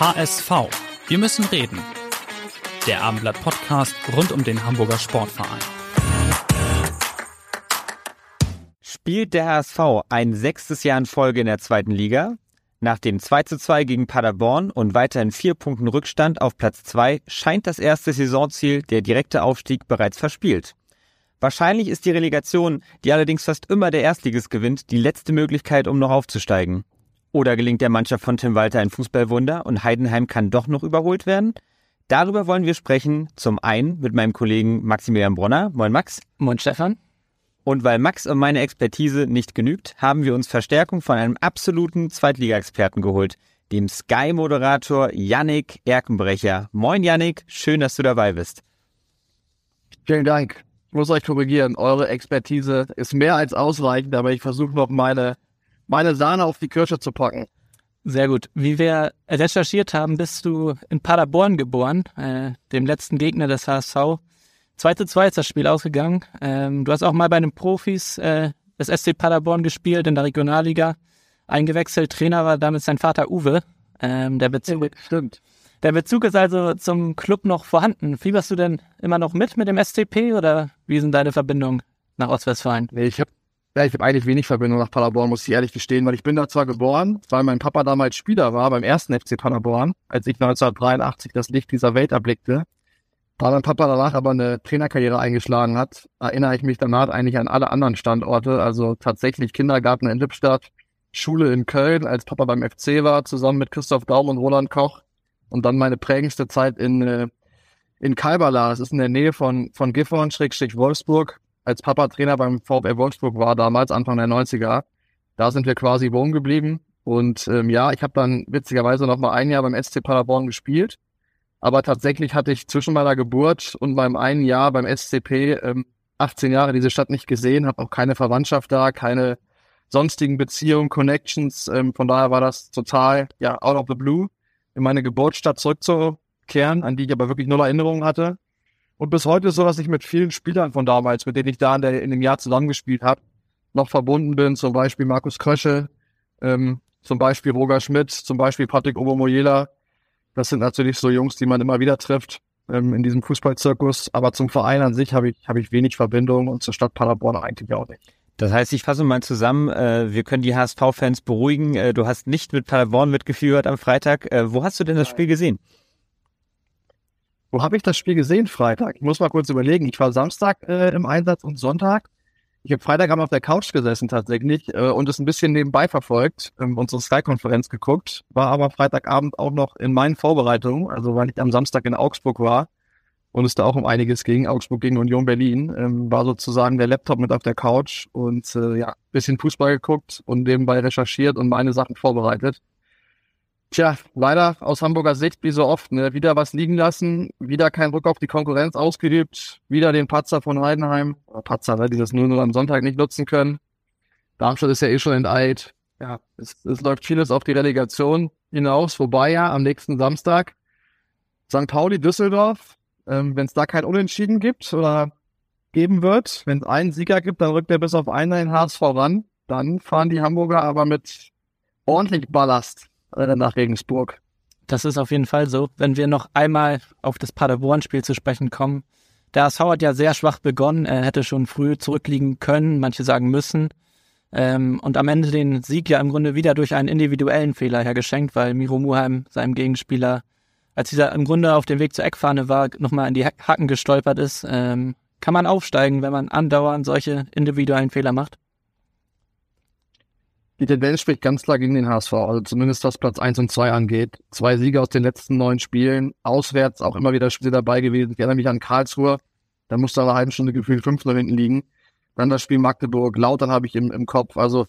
HSV. Wir müssen reden. Der Abendblatt Podcast rund um den Hamburger Sportverein. Spielt der HSV ein sechstes Jahr in Folge in der zweiten Liga? Nach dem 2 zu 2 gegen Paderborn und weiterhin vier Punkten Rückstand auf Platz 2 scheint das erste Saisonziel, der direkte Aufstieg, bereits verspielt. Wahrscheinlich ist die Relegation, die allerdings fast immer der Erstligist gewinnt, die letzte Möglichkeit, um noch aufzusteigen. Oder gelingt der Mannschaft von Tim Walter ein Fußballwunder und Heidenheim kann doch noch überholt werden? Darüber wollen wir sprechen. Zum einen mit meinem Kollegen Maximilian Bronner. Moin Max. Moin Stefan. Und weil Max und meine Expertise nicht genügt, haben wir uns Verstärkung von einem absoluten Zweitliga-Experten geholt, dem Sky-Moderator Yannick Erkenbrecher. Moin Yannick, schön, dass du dabei bist. Vielen Dank. Ich muss euch korrigieren, eure Expertise ist mehr als ausreichend, aber ich versuche noch meine meine Sahne auf die Kirsche zu packen. Sehr gut. Wie wir recherchiert haben, bist du in Paderborn geboren, äh, dem letzten Gegner des HSV. 2 zu 2 ist das Spiel ausgegangen. Ähm, du hast auch mal bei den Profis äh, des SC Paderborn gespielt in der Regionalliga. Eingewechselt, Trainer war damit sein Vater Uwe. Ähm, der Bezug, ja, stimmt. Der Bezug ist also zum Club noch vorhanden. Fieberst du denn immer noch mit mit dem SCP oder wie sind deine Verbindungen nach Ostwestfalen? Nee, ich habe ja, ich habe eigentlich wenig Verbindung nach Paderborn, muss ich ehrlich gestehen, weil ich bin da zwar geboren, weil mein Papa damals Spieler war beim ersten FC Paderborn, als ich 1983 das Licht dieser Welt erblickte. Da mein Papa danach aber eine Trainerkarriere eingeschlagen hat, erinnere ich mich danach eigentlich an alle anderen Standorte, also tatsächlich Kindergarten in Lippstadt, Schule in Köln, als Papa beim FC war, zusammen mit Christoph Daum und Roland Koch. Und dann meine prägendste Zeit in, äh, in Kalberla, das ist in der Nähe von, von Gifhorn, Schrägstrich Wolfsburg, als Papa Trainer beim VfL Wolfsburg war, damals Anfang der 90er. Da sind wir quasi wohnen geblieben. Und ähm, ja, ich habe dann witzigerweise noch mal ein Jahr beim SC Paderborn gespielt. Aber tatsächlich hatte ich zwischen meiner Geburt und meinem einen Jahr beim SCP ähm, 18 Jahre diese Stadt nicht gesehen, habe auch keine Verwandtschaft da, keine sonstigen Beziehungen, Connections. Ähm, von daher war das total, ja, out of the blue, in meine Geburtsstadt zurückzukehren, an die ich aber wirklich null Erinnerungen hatte. Und bis heute ist so, dass ich mit vielen Spielern von damals, mit denen ich da in, der, in dem Jahr zusammengespielt habe, noch verbunden bin. Zum Beispiel Markus Krösche, ähm, zum Beispiel Roger Schmidt, zum Beispiel Patrick Obermoyela. Das sind natürlich so Jungs, die man immer wieder trifft ähm, in diesem Fußballzirkus. Aber zum Verein an sich habe ich, hab ich wenig Verbindung und zur Stadt Paderborn eigentlich auch nicht. Das heißt, ich fasse mal zusammen, äh, wir können die HSV-Fans beruhigen. Äh, du hast nicht mit Paderborn mitgeführt am Freitag. Äh, wo hast du denn das Spiel gesehen? Wo habe ich das Spiel gesehen Freitag? Ich muss mal kurz überlegen. Ich war Samstag äh, im Einsatz und Sonntag. Ich habe Freitagabend auf der Couch gesessen tatsächlich äh, und es ein bisschen nebenbei verfolgt, ähm, unsere Sky-Konferenz geguckt, war aber Freitagabend auch noch in meinen Vorbereitungen, also weil ich am Samstag in Augsburg war und es da auch um einiges ging, Augsburg gegen Union Berlin, ähm, war sozusagen der Laptop mit auf der Couch und äh, ja, bisschen Fußball geguckt und nebenbei recherchiert und meine Sachen vorbereitet. Tja, leider aus Hamburger Sicht, wie so oft, ne? wieder was liegen lassen, wieder kein Druck auf die Konkurrenz ausgeübt, wieder den Patzer von Heidenheim, oder Patzer, ne? dieses 0-0 am Sonntag nicht nutzen können. Darmstadt ist ja eh schon enteilt. Ja, es, es läuft vieles auf die Relegation hinaus, wobei ja am nächsten Samstag St. Pauli, Düsseldorf, ähm, wenn es da kein Unentschieden gibt oder geben wird, wenn es einen Sieger gibt, dann rückt er bis auf einen den HSV ran. Dann fahren die Hamburger aber mit ordentlich Ballast nach Regensburg. Das ist auf jeden Fall so. Wenn wir noch einmal auf das Paderborn-Spiel zu sprechen kommen. Der ASV hat ja sehr schwach begonnen. Er hätte schon früh zurückliegen können, manche sagen müssen. Ähm, und am Ende den Sieg ja im Grunde wieder durch einen individuellen Fehler hergeschenkt, weil Miro Muheim seinem Gegenspieler, als dieser im Grunde auf dem Weg zur Eckfahne war, nochmal in die Hacken gestolpert ist. Ähm, kann man aufsteigen, wenn man andauernd solche individuellen Fehler macht? Die Tendenz spricht ganz klar gegen den HSV, also zumindest was Platz 1 und 2 angeht. Zwei Siege aus den letzten neun Spielen, auswärts auch immer wieder Spiele dabei gewesen. Ich erinnere mich an Karlsruhe, da musste eine halbe Stunde gefühlt 5 0 hinten liegen. Dann das Spiel Magdeburg, Lautern habe ich im, im Kopf. Also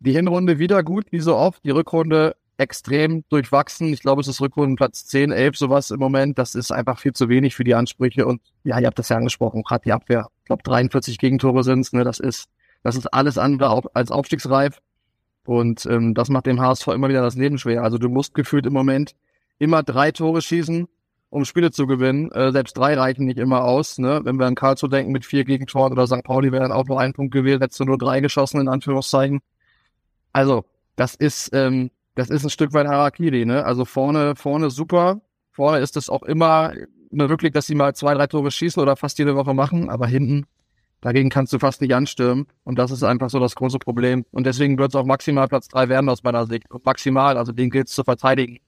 Die Hinrunde wieder gut, wie so oft. Die Rückrunde extrem durchwachsen. Ich glaube, es ist Rückrundenplatz 10, 11, sowas im Moment. Das ist einfach viel zu wenig für die Ansprüche. Und ja, ihr habt das ja angesprochen, gerade die Abwehr. Ich glaube, 43 Gegentore sind es. Ne? Das ist, das ist alles andere als aufstiegsreif. Und ähm, das macht dem HSV immer wieder das Leben schwer. Also du musst gefühlt im Moment immer drei Tore schießen, um Spiele zu gewinnen. Äh, selbst drei reichen nicht immer aus. Ne? Wenn wir an Karlsruhe denken mit vier Gegentoren oder St. Pauli wäre dann auch nur ein Punkt gewählt, hättest du nur drei geschossen, in Anführungszeichen. Also, das ist, ähm, das ist ein Stück weit Harakiri, ne? Also vorne, vorne super. Vorne ist es auch immer wirklich, dass sie mal zwei, drei Tore schießen oder fast jede Woche machen, aber hinten, dagegen kannst du fast nicht anstürmen. Und das ist einfach so das große Problem. Und deswegen wird es auch maximal Platz drei werden aus meiner Sicht. Und maximal, also den gilt es zu verteidigen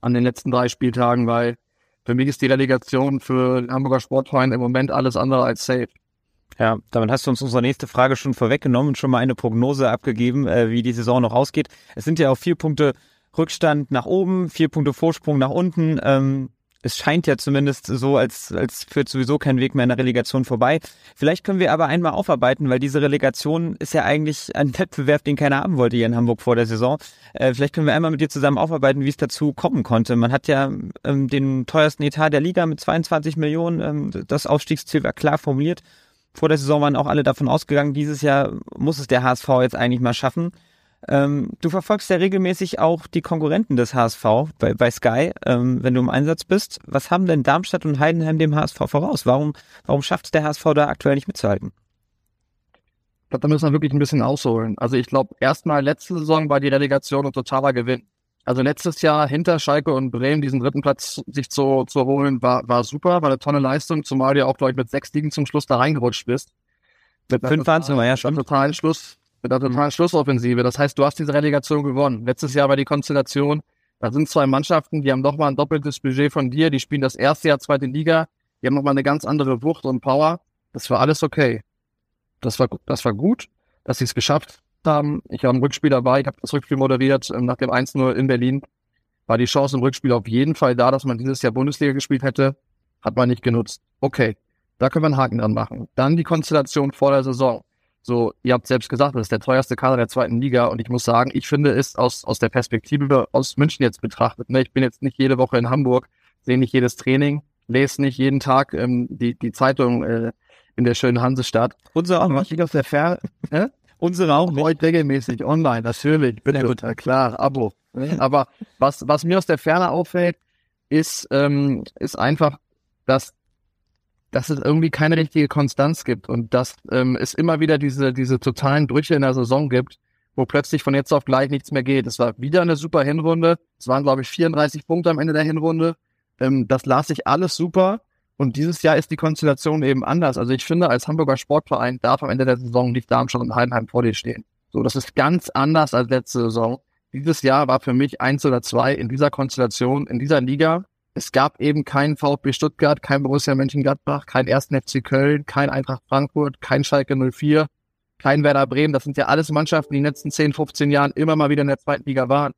an den letzten drei Spieltagen, weil für mich ist die Relegation für den Hamburger Sportverein im Moment alles andere als safe. Ja, damit hast du uns unsere nächste Frage schon vorweggenommen und schon mal eine Prognose abgegeben, äh, wie die Saison noch ausgeht. Es sind ja auch vier Punkte Rückstand nach oben, vier Punkte Vorsprung nach unten. Es scheint ja zumindest so, als, als führt sowieso kein Weg mehr in der Relegation vorbei. Vielleicht können wir aber einmal aufarbeiten, weil diese Relegation ist ja eigentlich ein Wettbewerb, den keiner haben wollte hier in Hamburg vor der Saison. Äh, vielleicht können wir einmal mit dir zusammen aufarbeiten, wie es dazu kommen konnte. Man hat ja ähm, den teuersten Etat der Liga mit 22 Millionen. Ähm, das Aufstiegsziel war klar formuliert. Vor der Saison waren auch alle davon ausgegangen, dieses Jahr muss es der HSV jetzt eigentlich mal schaffen. Ähm, du verfolgst ja regelmäßig auch die Konkurrenten des HSV bei, bei Sky, ähm, wenn du im Einsatz bist. Was haben denn Darmstadt und Heidenheim dem HSV voraus? Warum, warum schafft es der HSV da aktuell nicht mitzuhalten? Ich glaube, da müssen wir wirklich ein bisschen ausholen. Also ich glaube, erstmal letzte Saison war die Relegation ein totaler Gewinn. Also letztes Jahr hinter Schalke und Bremen diesen dritten Platz sich zu, zu holen, war, war super, war eine tolle Leistung, zumal du auch, glaube ich, mit sechs Ligen zum Schluss da reingerutscht bist. Mit Fünf waren es ja schon. Totalen Schluss, mit der totalen Schlussoffensive. Das heißt, du hast diese Relegation gewonnen. Letztes Jahr war die Konstellation, da sind zwei Mannschaften, die haben doch mal ein doppeltes Budget von dir, die spielen das erste Jahr zweite Liga, die haben nochmal eine ganz andere Wucht und Power. Das war alles okay. Das war, das war gut, dass sie es geschafft haben. Ich habe ein Rückspiel dabei, ich habe das Rückspiel moderiert ähm, nach dem 1-0 in Berlin. War die Chance im Rückspiel auf jeden Fall da, dass man dieses Jahr Bundesliga gespielt hätte. Hat man nicht genutzt. Okay, da können wir einen Haken dran machen. Dann die Konstellation vor der Saison. So, ihr habt selbst gesagt, das ist der teuerste Kader der zweiten Liga und ich muss sagen, ich finde es aus, aus der Perspektive aus München jetzt betrachtet. Ne? Ich bin jetzt nicht jede Woche in Hamburg, sehe nicht jedes Training, lese nicht jeden Tag ähm, die, die Zeitung äh, in der schönen Hansestadt. Unser auch. Was ich aus der Ferne, äh? Unsere auch nicht. regelmäßig online, natürlich. Bitte, gut. klar, Abo. Aber was, was mir aus der Ferne auffällt, ist, ähm, ist einfach, dass, dass es irgendwie keine richtige Konstanz gibt und dass ähm, es immer wieder diese, diese totalen Brüche in der Saison gibt, wo plötzlich von jetzt auf gleich nichts mehr geht. Es war wieder eine super Hinrunde. Es waren, glaube ich, 34 Punkte am Ende der Hinrunde. Ähm, das las sich alles super. Und dieses Jahr ist die Konstellation eben anders. Also ich finde, als Hamburger Sportverein darf am Ende der Saison nicht Darmstadt und Heidenheim vor dir stehen. So, das ist ganz anders als letzte Saison. Dieses Jahr war für mich eins oder zwei in dieser Konstellation, in dieser Liga. Es gab eben keinen VfB Stuttgart, kein Borussia Mönchengladbach, kein 1. FC Köln, kein Eintracht Frankfurt, kein Schalke 04, kein Werder Bremen. Das sind ja alles Mannschaften, die in den letzten 10, 15 Jahren immer mal wieder in der zweiten Liga waren.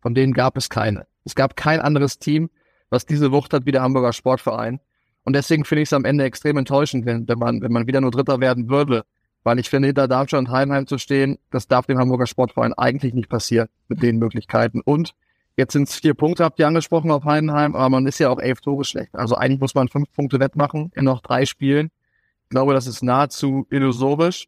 Von denen gab es keine. Es gab kein anderes Team, was diese Wucht hat wie der Hamburger Sportverein. Und deswegen finde ich es am Ende extrem enttäuschend, wenn, wenn, man, wenn man wieder nur Dritter werden würde. Weil ich finde, hinter Darmstadt und Heidenheim zu stehen, das darf dem Hamburger Sportverein eigentlich nicht passieren mit den Möglichkeiten. Und jetzt sind es vier Punkte, habt ihr angesprochen auf Heidenheim, aber man ist ja auch elf Tore schlecht. Also eigentlich muss man fünf Punkte wettmachen in noch drei Spielen. Ich glaube, das ist nahezu illusorisch.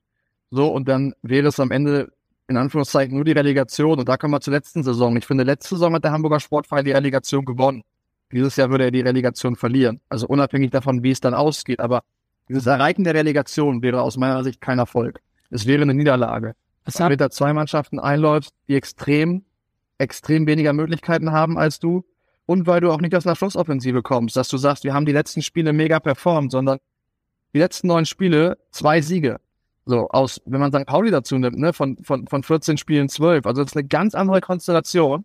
So, und dann wäre es am Ende in Anführungszeichen nur die Relegation. Und da kommen wir zur letzten Saison. Ich finde, letzte Saison hat der Hamburger Sportverein die Relegation gewonnen. Dieses Jahr würde er die Relegation verlieren. Also unabhängig davon, wie es dann ausgeht. Aber dieses Erreichen der Relegation wäre aus meiner Sicht kein Erfolg. Es wäre eine Niederlage. Es hat da zwei Mannschaften einläufst, die extrem, extrem weniger Möglichkeiten haben als du. Und weil du auch nicht aus einer Schlussoffensive kommst, dass du sagst, wir haben die letzten Spiele mega performt, sondern die letzten neun Spiele, zwei Siege. So, aus, wenn man St. Pauli dazu nimmt, ne, von, von, von 14 Spielen 12. Also das ist eine ganz andere Konstellation.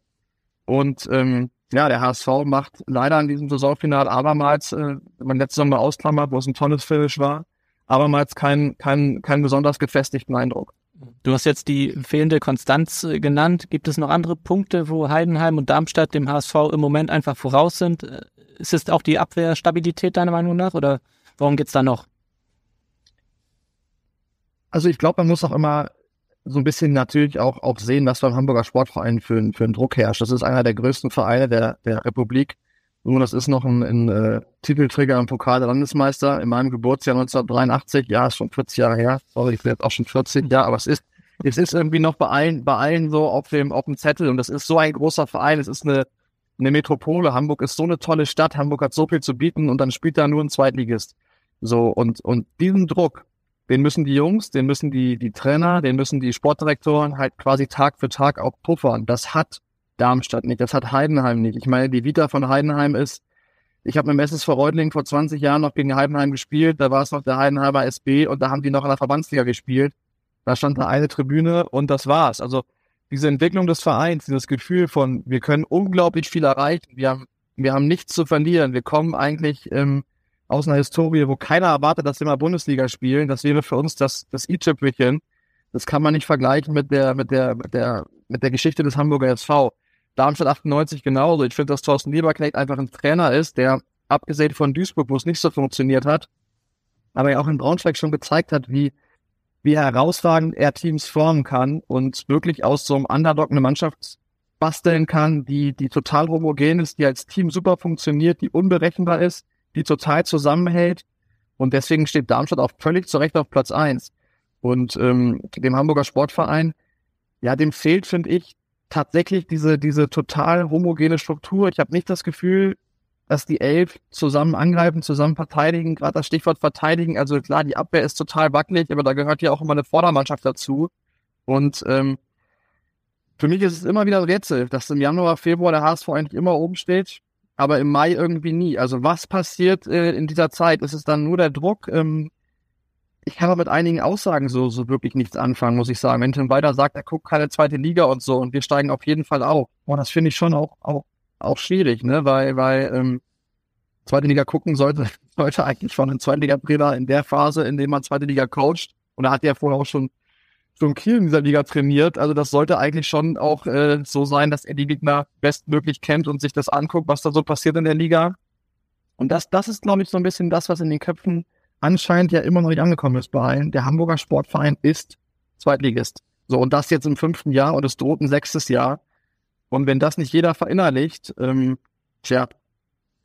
Und ähm, ja, der HSV macht leider in diesem Saisonfinale abermals, äh, wenn man letzte Saison mal ausklammert, wo es ein tolles Finish war, abermals keinen kein, kein besonders gefestigten Eindruck. Du hast jetzt die fehlende Konstanz äh, genannt. Gibt es noch andere Punkte, wo Heidenheim und Darmstadt dem HSV im Moment einfach voraus sind? Äh, ist es auch die Abwehrstabilität deiner Meinung nach oder warum geht's da noch? Also ich glaube, man muss auch immer so ein bisschen natürlich auch, auch sehen, was beim Hamburger Sportverein für, für einen Druck herrscht. Das ist einer der größten Vereine der, der Republik. Nun, das ist noch ein, ein äh, Titelträger im Pokal der Landesmeister in meinem Geburtsjahr 1983. Ja, ist schon 40 Jahre her. Sorry, ich bin jetzt auch schon 40. Ja, aber es ist, es ist irgendwie noch bei allen, bei allen so auf dem, auf dem Zettel. Und das ist so ein großer Verein. Es ist eine, eine Metropole. Hamburg ist so eine tolle Stadt. Hamburg hat so viel zu bieten und dann spielt da nur ein Zweitligist. So, und, und diesen Druck, den müssen die Jungs, den müssen die, die Trainer, den müssen die Sportdirektoren halt quasi Tag für Tag auch puffern. Das hat Darmstadt nicht, das hat Heidenheim nicht. Ich meine, die Vita von Heidenheim ist, ich habe mit SS Reutling vor 20 Jahren noch gegen Heidenheim gespielt, da war es noch der Heidenheimer SB und da haben die noch in der Verbandsliga gespielt. Da stand da eine Tribüne und das war's. Also diese Entwicklung des Vereins, dieses Gefühl von, wir können unglaublich viel erreichen, wir haben, wir haben nichts zu verlieren, wir kommen eigentlich ähm, aus einer Historie, wo keiner erwartet, dass wir mal Bundesliga spielen. Das wäre für uns das, das i-Tüpfelchen. Das kann man nicht vergleichen mit der, mit der, mit der, mit der Geschichte des Hamburger SV. Darmstadt 98 genauso. Ich finde, dass Thorsten Lieberknecht einfach ein Trainer ist, der abgesehen von Duisburg, wo es nicht so funktioniert hat, aber ja auch in Braunschweig schon gezeigt hat, wie, wie herausragend er Teams formen kann und wirklich aus so einem Underdog eine Mannschaft basteln kann, die, die total homogen ist, die als Team super funktioniert, die unberechenbar ist, die total zusammenhält. Und deswegen steht Darmstadt auch völlig zu Recht auf Platz eins. Und ähm, dem Hamburger Sportverein, ja, dem fehlt, finde ich, tatsächlich diese, diese total homogene Struktur. Ich habe nicht das Gefühl, dass die Elf zusammen angreifen, zusammen verteidigen, gerade das Stichwort verteidigen. Also klar, die Abwehr ist total wackelig, aber da gehört ja auch immer eine Vordermannschaft dazu. Und ähm, für mich ist es immer wieder ein Rätsel, dass im Januar, Februar der HSV eigentlich immer oben steht aber im Mai irgendwie nie. Also was passiert äh, in dieser Zeit? Ist es dann nur der Druck? Ähm, ich kann aber mit einigen Aussagen so, so wirklich nichts anfangen, muss ich sagen. Wenn Tim weiter sagt, er guckt keine zweite Liga und so und wir steigen auf jeden Fall auf. Boah, das finde ich schon auch, auch, auch schwierig, ne? Weil, weil ähm, zweite Liga gucken sollte, sollte eigentlich von einem Zweitliga-Trainer in der Phase, in dem man zweite Liga coacht. Und da hat er vorher auch schon schon Kiel in dieser Liga trainiert. Also das sollte eigentlich schon auch äh, so sein, dass er die Gegner bestmöglich kennt und sich das anguckt, was da so passiert in der Liga. Und das, das ist, glaube ich, so ein bisschen das, was in den Köpfen anscheinend ja immer noch nicht angekommen ist bei allen. Der Hamburger Sportverein ist Zweitligist. So, und das jetzt im fünften Jahr und es droht ein sechstes Jahr. Und wenn das nicht jeder verinnerlicht, ähm, tja,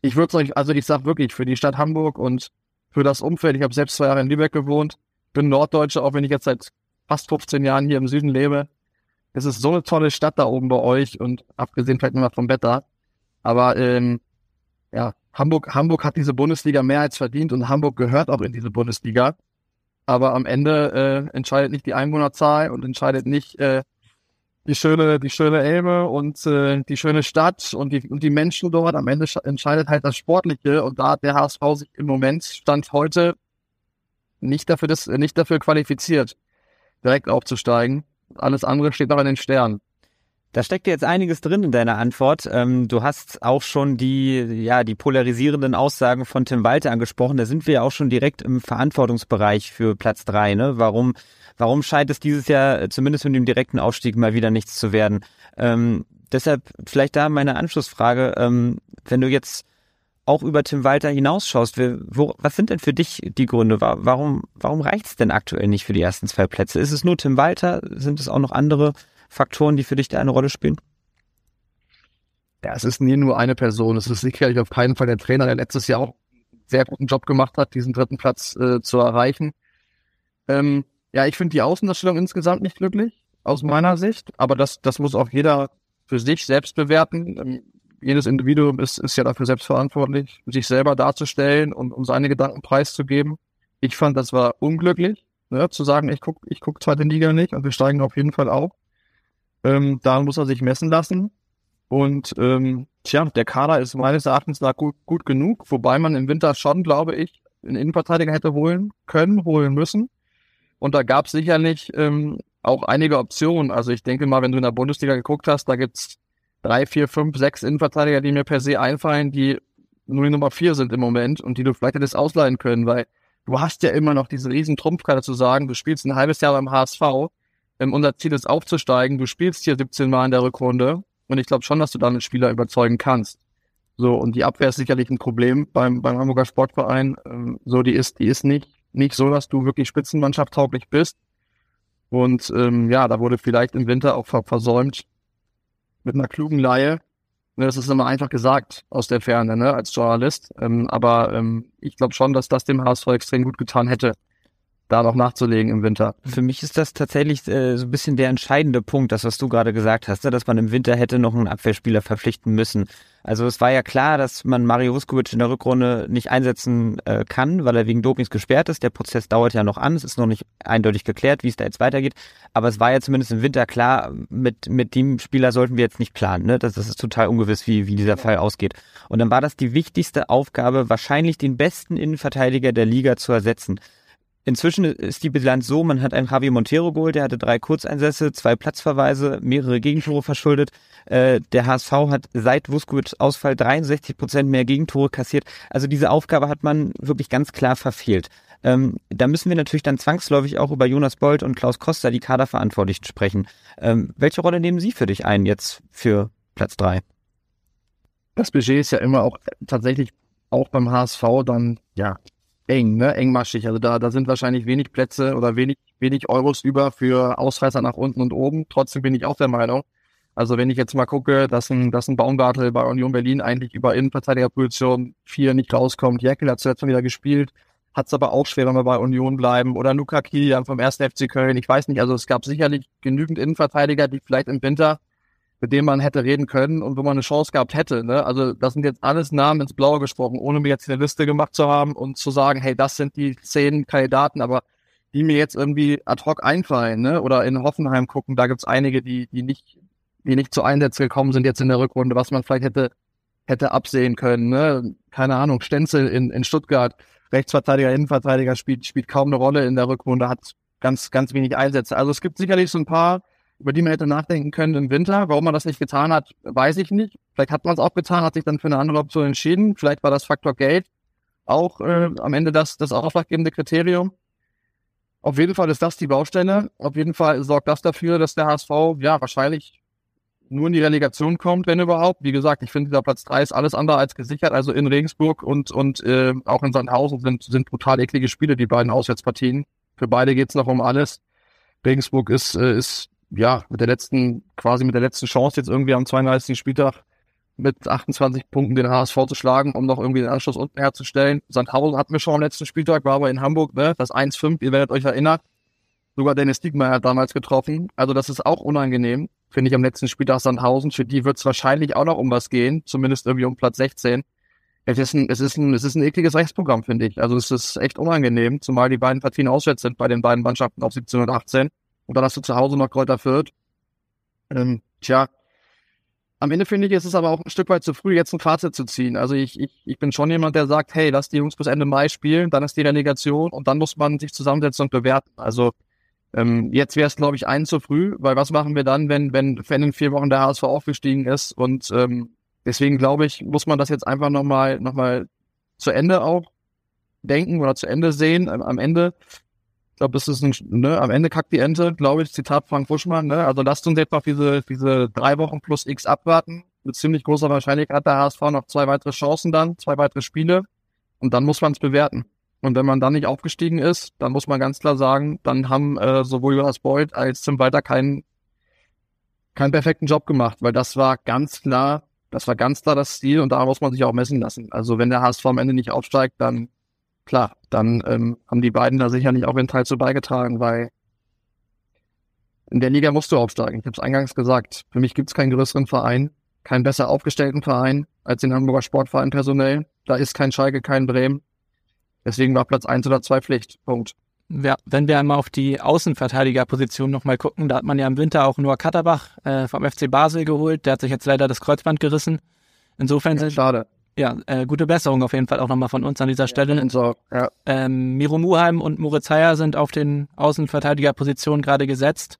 ich würde euch, also ich sag wirklich, für die Stadt Hamburg und für das Umfeld, ich habe selbst zwei Jahre in Lübeck gewohnt, bin Norddeutscher, auch wenn ich jetzt seit fast 15 Jahren hier im Süden lebe. Es ist so eine tolle Stadt da oben bei euch und abgesehen vielleicht nochmal vom Wetter. Aber ähm, ja, Hamburg, Hamburg hat diese Bundesliga mehr als verdient und Hamburg gehört auch in diese Bundesliga. Aber am Ende äh, entscheidet nicht die Einwohnerzahl und entscheidet nicht äh, die schöne, die schöne Elbe und äh, die schöne Stadt und die, und die Menschen dort. Am Ende entscheidet halt das Sportliche und da hat der HSV sich im Moment Stand heute nicht dafür, das, nicht dafür qualifiziert direkt aufzusteigen. Alles andere steht noch in den Sternen. Da steckt jetzt einiges drin in deiner Antwort. Ähm, du hast auch schon die, ja, die polarisierenden Aussagen von Tim Walter angesprochen. Da sind wir ja auch schon direkt im Verantwortungsbereich für Platz drei. Ne? Warum, warum scheint es dieses Jahr äh, zumindest mit dem direkten Aufstieg mal wieder nichts zu werden? Ähm, deshalb vielleicht da meine Anschlussfrage. Ähm, wenn du jetzt auch über Tim Walter hinausschaust, wo, was sind denn für dich die Gründe? Warum, warum reicht es denn aktuell nicht für die ersten zwei Plätze? Ist es nur Tim Walter? Sind es auch noch andere Faktoren, die für dich da eine Rolle spielen? Ja, es ist nie nur eine Person. Es ist sicherlich auf keinen Fall der Trainer, der letztes Jahr auch einen sehr guten Job gemacht hat, diesen dritten Platz äh, zu erreichen. Ähm, ja, ich finde die Außendarstellung insgesamt nicht glücklich, aus meiner Sicht. Aber das, das muss auch jeder für sich selbst bewerten. Ähm, jedes Individuum ist, ist ja dafür selbst verantwortlich, sich selber darzustellen und um seine Gedanken preiszugeben. Ich fand, das war unglücklich, ne, zu sagen, ich guck, ich guck zweite Liga nicht und wir steigen auf jeden Fall auf. Ähm, da muss er sich messen lassen. Und ähm, tja, der Kader ist meines Erachtens nach gut, gut genug, wobei man im Winter schon, glaube ich, einen Innenverteidiger hätte holen können, holen müssen. Und da gab es sicherlich ähm, auch einige Optionen. Also ich denke mal, wenn du in der Bundesliga geguckt hast, da gibt's drei, vier, fünf, sechs Innenverteidiger, die mir per se einfallen, die nur die Nummer vier sind im Moment und die du vielleicht hättest ausleihen können, weil du hast ja immer noch diese riesen Trumpfkarte zu sagen, du spielst ein halbes Jahr beim HSV, ähm, unser Ziel ist aufzusteigen, du spielst hier 17 Mal in der Rückrunde und ich glaube schon, dass du da einen Spieler überzeugen kannst. So, und die Abwehr ist sicherlich ein Problem beim, beim Hamburger Sportverein. Ähm, so, die ist, die ist nicht, nicht so, dass du wirklich Spitzenmannschaft tauglich bist. Und ähm, ja, da wurde vielleicht im Winter auch versäumt mit einer klugen Laie. Ne, das ist immer einfach gesagt aus der Ferne, ne, als Journalist. Ähm, aber ähm, ich glaube schon, dass das dem HSV extrem gut getan hätte da noch nachzulegen im Winter. Für mich ist das tatsächlich äh, so ein bisschen der entscheidende Punkt, das, was du gerade gesagt hast, ne? dass man im Winter hätte noch einen Abwehrspieler verpflichten müssen. Also es war ja klar, dass man Mario Vuskovic in der Rückrunde nicht einsetzen äh, kann, weil er wegen Dopings gesperrt ist. Der Prozess dauert ja noch an. Es ist noch nicht eindeutig geklärt, wie es da jetzt weitergeht. Aber es war ja zumindest im Winter klar, mit, mit dem Spieler sollten wir jetzt nicht planen. Ne? Das, das ist total ungewiss, wie, wie dieser Fall ausgeht. Und dann war das die wichtigste Aufgabe, wahrscheinlich den besten Innenverteidiger der Liga zu ersetzen. Inzwischen ist die Bilanz so, man hat einen Javier Montero geholt, der hatte drei Kurzeinsätze, zwei Platzverweise, mehrere Gegentore verschuldet. Äh, der HSV hat seit Vuskovic Ausfall 63 Prozent mehr Gegentore kassiert. Also diese Aufgabe hat man wirklich ganz klar verfehlt. Ähm, da müssen wir natürlich dann zwangsläufig auch über Jonas Bold und Klaus Koster, die Kaderverantwortlichen, sprechen. Ähm, welche Rolle nehmen Sie für dich ein jetzt für Platz drei? Das Budget ist ja immer auch tatsächlich auch beim HSV dann, ja, eng, ne? engmaschig. Also da, da sind wahrscheinlich wenig Plätze oder wenig, wenig Euros über für Ausreißer nach unten und oben. Trotzdem bin ich auch der Meinung, also wenn ich jetzt mal gucke, dass ein, dass ein Baumgartel bei Union Berlin eigentlich über Innenverteidigerposition 4 nicht rauskommt. Jäckel hat zuletzt mal wieder gespielt, hat es aber auch schwer, wenn wir bei Union bleiben. Oder Luca Kilian vom 1. FC Köln. Ich weiß nicht, also es gab sicherlich genügend Innenverteidiger, die vielleicht im Winter mit dem man hätte reden können und wo man eine Chance gehabt hätte. Ne? Also das sind jetzt alles Namen ins Blaue gesprochen, ohne mir jetzt eine Liste gemacht zu haben und zu sagen, hey, das sind die zehn Kandidaten, aber die mir jetzt irgendwie ad hoc einfallen, ne? Oder in Hoffenheim gucken, da gibt's einige, die, die nicht, die nicht zu Einsätzen gekommen sind jetzt in der Rückrunde, was man vielleicht hätte, hätte absehen können. Ne? Keine Ahnung, Stenzel in, in Stuttgart, Rechtsverteidiger, Innenverteidiger spielt, spielt kaum eine Rolle in der Rückrunde, hat ganz, ganz wenig Einsätze. Also es gibt sicherlich so ein paar über die man hätte nachdenken können im Winter. Warum man das nicht getan hat, weiß ich nicht. Vielleicht hat man es auch getan, hat sich dann für eine andere Option entschieden. Vielleicht war das Faktor Geld auch äh, am Ende das, das ausschlaggebende Kriterium. Auf jeden Fall ist das die Baustelle. Auf jeden Fall sorgt das dafür, dass der HSV ja wahrscheinlich nur in die Relegation kommt, wenn überhaupt. Wie gesagt, ich finde, dieser Platz drei ist alles andere als gesichert. Also in Regensburg und, und äh, auch in Sandhausen sind, sind brutal eklige Spiele, die beiden Auswärtspartien. Für beide geht's noch um alles. Regensburg ist, äh, ist ja, mit der letzten, quasi mit der letzten Chance jetzt irgendwie am 32. Spieltag mit 28 Punkten den HSV zu schlagen, um noch irgendwie den Anschluss unten herzustellen. Sandhausen hatten wir schon am letzten Spieltag, war aber in Hamburg, ne, das 1-5, ihr werdet euch erinnern. Sogar Dennis Diekmeyer hat damals getroffen. Also das ist auch unangenehm, finde ich am letzten Spieltag Sandhausen. Für die wird es wahrscheinlich auch noch um was gehen, zumindest irgendwie um Platz 16. Es ist ein, es ist ein, es ist ein ekliges Rechtsprogramm, finde ich. Also es ist echt unangenehm, zumal die beiden Partien auswärts sind bei den beiden Mannschaften auf 17 und 18. Und dann hast du zu Hause noch Kräuter Fürth. Ähm, tja, am Ende finde ich, ist es aber auch ein Stück weit zu früh, jetzt ein Fazit zu ziehen. Also ich, ich, ich bin schon jemand, der sagt, hey, lass die Jungs bis Ende Mai spielen, dann ist die Relegation und dann muss man sich zusammensetzen und bewerten. Also ähm, jetzt wäre es, glaube ich, ein zu früh, weil was machen wir dann, wenn, wenn, wenn in vier Wochen der HSV aufgestiegen ist? Und ähm, deswegen glaube ich, muss man das jetzt einfach nochmal noch mal zu Ende auch denken oder zu Ende sehen. Am Ende ich glaube, das ist ein, ne, am Ende kackt die Ente, glaube ich, Zitat Frank Buschmann, ne? Also lasst uns jetzt noch diese, diese drei Wochen plus X abwarten. Mit ziemlich großer Wahrscheinlichkeit hat der HSV noch zwei weitere Chancen dann, zwei weitere Spiele. Und dann muss man es bewerten. Und wenn man dann nicht aufgestiegen ist, dann muss man ganz klar sagen, dann haben äh, sowohl Jonas Beuth als Tim Walter keinen, keinen perfekten Job gemacht, weil das war ganz klar, das war ganz klar das Stil und da muss man sich auch messen lassen. Also wenn der HSV am Ende nicht aufsteigt, dann klar, dann ähm, haben die beiden da sicherlich auch einen Teil zu beigetragen, weil in der Liga musst du aufsteigen. Ich habe es eingangs gesagt. Für mich gibt es keinen größeren Verein, keinen besser aufgestellten Verein als den Hamburger Sportverein personell. Da ist kein Schalke, kein Bremen. Deswegen war Platz eins oder zwei Pflicht. Punkt. Ja, wenn wir einmal auf die Außenverteidigerposition nochmal gucken, da hat man ja im Winter auch nur Katterbach äh, vom FC Basel geholt. Der hat sich jetzt leider das Kreuzband gerissen. Insofern ja, sind, schade ja, äh, gute Besserung auf jeden Fall auch nochmal von uns an dieser Stelle. Ja, so, ja. Ähm, Miro Muheim und Moritz Heyer sind auf den Außenverteidigerpositionen gerade gesetzt,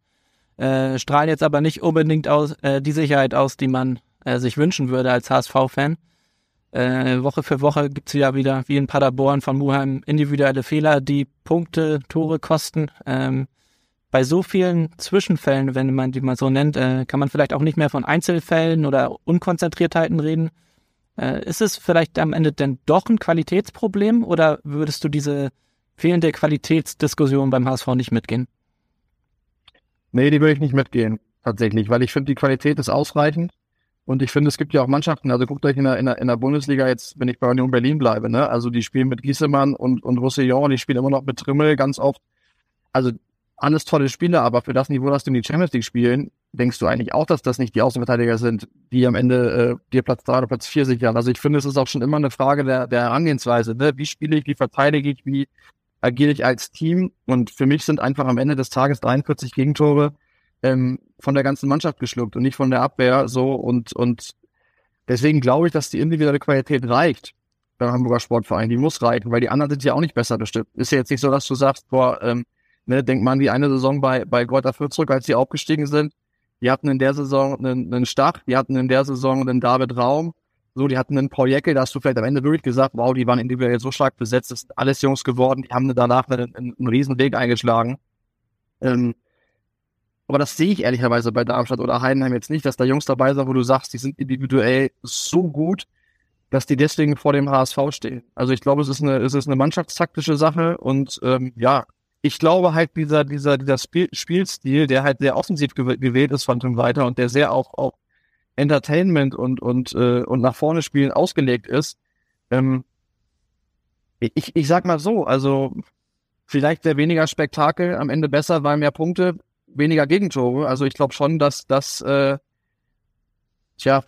äh, strahlen jetzt aber nicht unbedingt aus, äh, die Sicherheit aus, die man äh, sich wünschen würde als HSV-Fan. Äh, Woche für Woche gibt's ja wieder, wie in Paderborn, von Muheim individuelle Fehler, die Punkte, Tore kosten. Ähm, bei so vielen Zwischenfällen, wenn man die mal so nennt, äh, kann man vielleicht auch nicht mehr von Einzelfällen oder Unkonzentriertheiten reden, ist es vielleicht am Ende denn doch ein Qualitätsproblem oder würdest du diese fehlende Qualitätsdiskussion beim HSV nicht mitgehen? Nee, die würde ich nicht mitgehen, tatsächlich, weil ich finde, die Qualität ist ausreichend. Und ich finde, es gibt ja auch Mannschaften, also guckt euch in der, in der, in der Bundesliga jetzt, wenn ich bei Union Berlin bleibe, ne? Also die spielen mit Giesemann und, und Roussillon, die spielen immer noch mit Trimmel ganz oft. Also alles tolle Spiele, aber für das Niveau, das du in die Champions League spielen, denkst du eigentlich auch, dass das nicht die Außenverteidiger sind, die am Ende äh, dir Platz drei oder Platz vier sichern. Also ich finde, es ist auch schon immer eine Frage der, der Herangehensweise. Ne? Wie spiele ich, wie verteidige ich, wie agiere ich als Team? Und für mich sind einfach am Ende des Tages 43 Gegentore ähm, von der ganzen Mannschaft geschluckt und nicht von der Abwehr so und und deswegen glaube ich, dass die individuelle Qualität reicht beim Hamburger Sportverein. Die muss reichen, weil die anderen sind ja auch nicht besser bestimmt. Ist ja jetzt nicht so, dass du sagst, boah, ähm, ne, denk mal an die eine Saison bei bei Greuther Fürth zurück, als sie aufgestiegen sind. Die hatten in der Saison einen, einen Stach, die hatten in der Saison einen David Raum, so, die hatten einen Paul Jeckel, da hast du vielleicht am Ende wirklich gesagt, wow, die waren individuell so stark besetzt, das sind alles Jungs geworden, die haben danach einen, einen, einen riesen Weg eingeschlagen. Ähm, aber das sehe ich ehrlicherweise bei Darmstadt oder Heidenheim jetzt nicht, dass da Jungs dabei sind, wo du sagst, die sind individuell so gut, dass die deswegen vor dem HSV stehen. Also ich glaube, es ist eine, es ist eine mannschaftstaktische Sache und ähm, ja, ich glaube halt dieser, dieser, dieser Spiel, Spielstil, der halt sehr offensiv gewählt ist von Tim Weiter und der sehr auch auf Entertainment und, und, äh, und nach vorne spielen ausgelegt ist. Ähm, ich, ich sag mal so, also vielleicht der weniger Spektakel, am Ende besser, weil mehr Punkte, weniger Gegentore. Also ich glaube schon, dass das, äh, tja,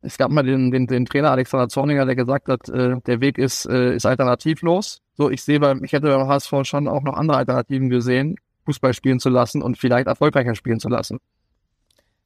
es gab mal den, den, den Trainer Alexander Zorniger, der gesagt hat, äh, der Weg ist, äh, ist alternativlos. So, ich sehe beim, ich hätte beim HSV schon auch noch andere Alternativen gesehen, Fußball spielen zu lassen und vielleicht erfolgreicher spielen zu lassen.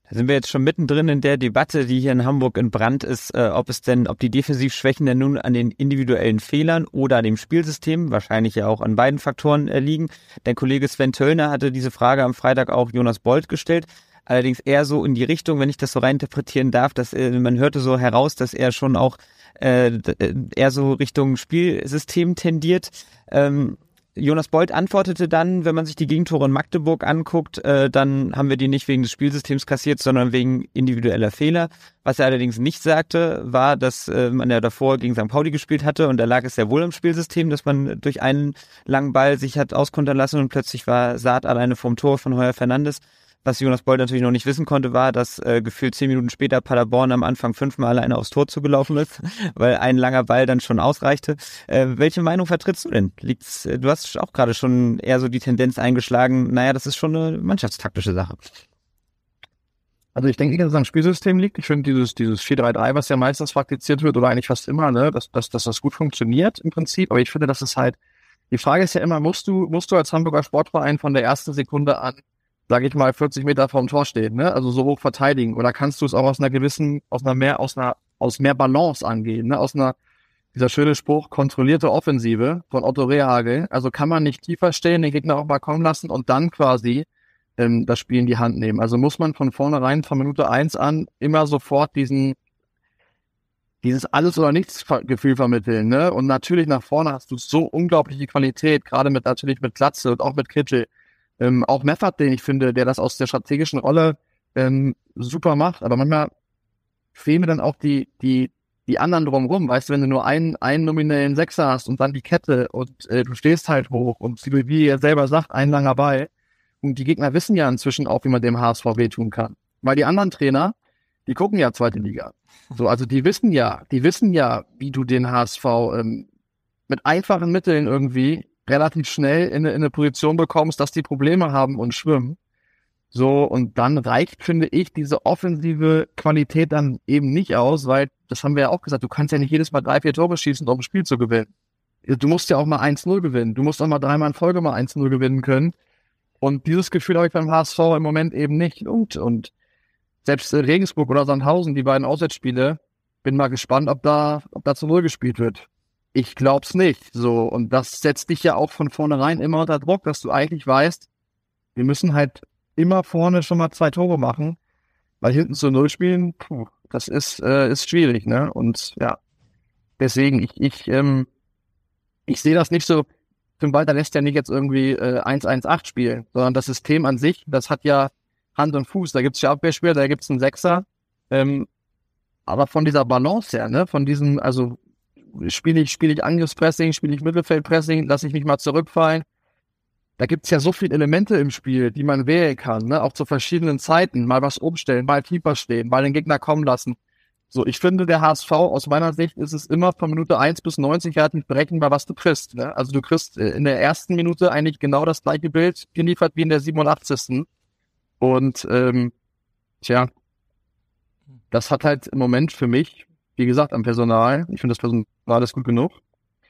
Da sind wir jetzt schon mittendrin in der Debatte, die hier in Hamburg entbrannt ist, äh, ob es denn, ob die Defensivschwächen denn nun an den individuellen Fehlern oder an dem Spielsystem, wahrscheinlich ja auch an beiden Faktoren äh, liegen. Der Kollege Sven Töllner hatte diese Frage am Freitag auch Jonas Bolt gestellt. Allerdings eher so in die Richtung, wenn ich das so reininterpretieren darf, dass äh, man hörte so heraus, dass er schon auch äh, äh eher so Richtung Spielsystem tendiert. Ähm, Jonas Bold antwortete dann, wenn man sich die Gegentore in Magdeburg anguckt, äh, dann haben wir die nicht wegen des Spielsystems kassiert, sondern wegen individueller Fehler. Was er allerdings nicht sagte, war, dass äh, man ja davor gegen St. Pauli gespielt hatte und da lag es sehr wohl im Spielsystem, dass man durch einen langen Ball sich hat auskontern lassen und plötzlich war Saat alleine vom Tor von Heuer Fernandes. Was Jonas Bold natürlich noch nicht wissen konnte, war, dass äh, gefühlt zehn Minuten später Paderborn am Anfang fünfmal alleine aufs Tor zugelaufen ist, weil ein langer Ball dann schon ausreichte. Äh, welche Meinung vertrittst du denn? Liegt's, äh, du hast auch gerade schon eher so die Tendenz eingeschlagen, naja, das ist schon eine mannschaftstaktische Sache. Also ich denke nicht, dass es am Spielsystem liegt. Ich finde dieses, dieses 4-3-3, was ja meistens praktiziert wird, oder eigentlich fast immer, ne, dass, dass, dass das gut funktioniert im Prinzip. Aber ich finde, dass es halt, die Frage ist ja immer, musst du, musst du als Hamburger Sportverein von der ersten Sekunde an sage ich mal, 40 Meter vom Tor steht, ne? Also so hoch verteidigen. Oder kannst du es auch aus einer gewissen, aus einer mehr, aus einer, aus mehr Balance angehen, ne? Aus einer, dieser schöne Spruch, kontrollierte Offensive von Otto Rehagel. Also kann man nicht tiefer stehen, den Gegner auch mal kommen lassen und dann quasi ähm, das Spiel in die Hand nehmen. Also muss man von vornherein, von Minute eins an, immer sofort diesen, dieses alles oder nichts Gefühl vermitteln, ne? Und natürlich nach vorne hast du so unglaubliche Qualität, gerade mit natürlich mit Glatze und auch mit Kittel ähm, auch Meffert, den ich finde, der das aus der strategischen Rolle ähm, super macht, aber manchmal fehlen mir dann auch die, die, die anderen drumherum. Weißt du, wenn du nur einen, einen nominellen Sechser hast und dann die Kette und äh, du stehst halt hoch und wie er selber sagt, ein langer Ball. Und die Gegner wissen ja inzwischen auch, wie man dem HSV wehtun kann. Weil die anderen Trainer, die gucken ja zweite Liga. So, also die wissen ja, die wissen ja, wie du den HSV ähm, mit einfachen Mitteln irgendwie relativ schnell in, in eine Position bekommst, dass die Probleme haben und schwimmen. So, und dann reicht, finde ich, diese offensive Qualität dann eben nicht aus, weil, das haben wir ja auch gesagt, du kannst ja nicht jedes Mal drei, vier Tore schießen, um ein Spiel zu gewinnen. Du musst ja auch mal 1-0 gewinnen. Du musst auch mal dreimal in Folge mal 1-0 gewinnen können. Und dieses Gefühl habe ich beim HSV im Moment eben nicht. Und, und selbst Regensburg oder Sandhausen, die beiden Auswärtsspiele, bin mal gespannt, ob da, ob da zu Null gespielt wird. Ich glaub's nicht. So. Und das setzt dich ja auch von vornherein immer unter Druck, dass du eigentlich weißt, wir müssen halt immer vorne schon mal zwei Tore machen, weil hinten zu Null spielen, puh, das ist, äh, ist schwierig, ne? Und ja, deswegen, ich, ich, ähm, ich sehe das nicht so, Tim Walter lässt ja nicht jetzt irgendwie äh, 1-1-8 spielen, sondern das System an sich, das hat ja Hand und Fuß. Da gibt's ja Abwehrspieler, da gibt's einen Sechser. Ähm, aber von dieser Balance her, ne, von diesem, also spiele ich, spiele ich Angriffspressing, spiele ich Mittelfeldpressing, lasse ich mich mal zurückfallen. da gibt's ja so viele Elemente im Spiel, die man wählen kann, ne? auch zu verschiedenen Zeiten, mal was umstellen, mal tiefer stehen, mal den Gegner kommen lassen. So, ich finde, der HSV, aus meiner Sicht, ist es immer von Minute 1 bis 90 relativ berechenbar, was du kriegst. Ne? Also du kriegst äh, in der ersten Minute eigentlich genau das gleiche Bild geliefert wie in der 87. Und ähm, tja, das hat halt im Moment für mich, wie gesagt, am Personal, ich finde das Personal ist gut genug.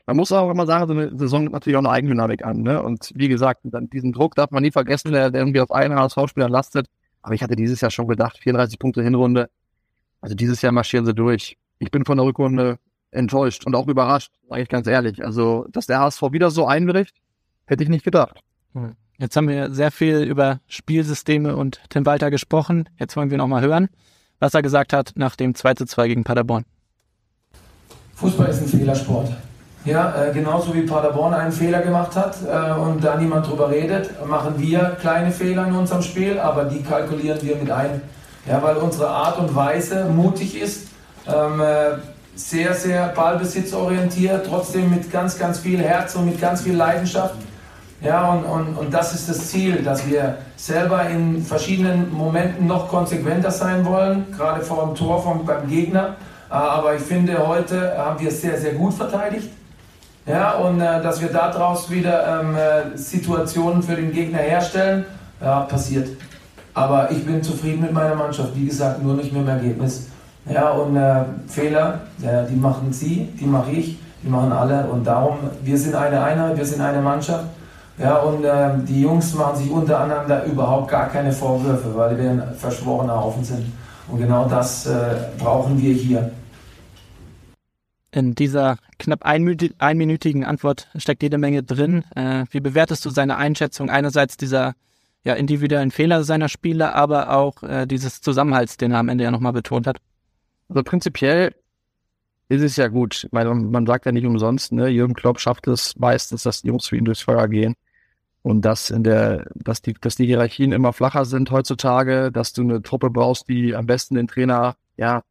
Man muss auch immer sagen, so eine Saison nimmt natürlich auch eine Eigendynamik an. Ne? Und wie gesagt, diesen Druck darf man nie vergessen, der, der irgendwie auf einen HSV-Spieler lastet. Aber ich hatte dieses Jahr schon gedacht, 34 Punkte Hinrunde. Also dieses Jahr marschieren sie durch. Ich bin von der Rückrunde enttäuscht und auch überrascht, sage ich ganz ehrlich. Also, dass der HSV wieder so einbricht, hätte ich nicht gedacht. Hm. Jetzt haben wir sehr viel über Spielsysteme und Tim Walter gesprochen. Jetzt wollen wir noch mal hören, was er gesagt hat nach dem 2 zu 2 gegen Paderborn. Fußball ist ein Fehlersport. Ja, äh, genauso wie Paderborn einen Fehler gemacht hat äh, und da niemand drüber redet, machen wir kleine Fehler in unserem Spiel, aber die kalkulieren wir mit ein. Ja, weil unsere Art und Weise mutig ist, ähm, äh, sehr, sehr ballbesitzorientiert, trotzdem mit ganz, ganz viel Herz und mit ganz viel Leidenschaft. Ja, und, und, und das ist das Ziel, dass wir selber in verschiedenen Momenten noch konsequenter sein wollen, gerade vor dem Tor vom, beim Gegner. Äh, aber ich finde, heute haben wir es sehr, sehr gut verteidigt. Ja, und äh, dass wir daraus wieder ähm, äh, Situationen für den Gegner herstellen, ja, passiert. Aber ich bin zufrieden mit meiner Mannschaft. Wie gesagt, nur nicht mit dem Ergebnis. Ja, und äh, Fehler, ja, die machen Sie, die mache ich, die machen alle. Und darum, wir sind eine Einheit, wir sind eine Mannschaft. Ja, und äh, die Jungs machen sich untereinander überhaupt gar keine Vorwürfe, weil wir ein verschworener Haufen sind. Und genau das äh, brauchen wir hier. In dieser knapp einminütigen Antwort steckt jede Menge drin. Äh, wie bewertest du seine Einschätzung einerseits dieser ja, individuellen Fehler seiner Spieler, aber auch äh, dieses Zusammenhalts, den er am Ende ja nochmal betont hat? Also prinzipiell ist es ja gut, weil man sagt ja nicht umsonst, ne, Jürgen Klopp schafft es meistens, dass die Jungs für ihn durchs Feuer gehen und dass in der, dass die, dass die Hierarchien immer flacher sind heutzutage, dass du eine Truppe brauchst, die am besten den Trainer ja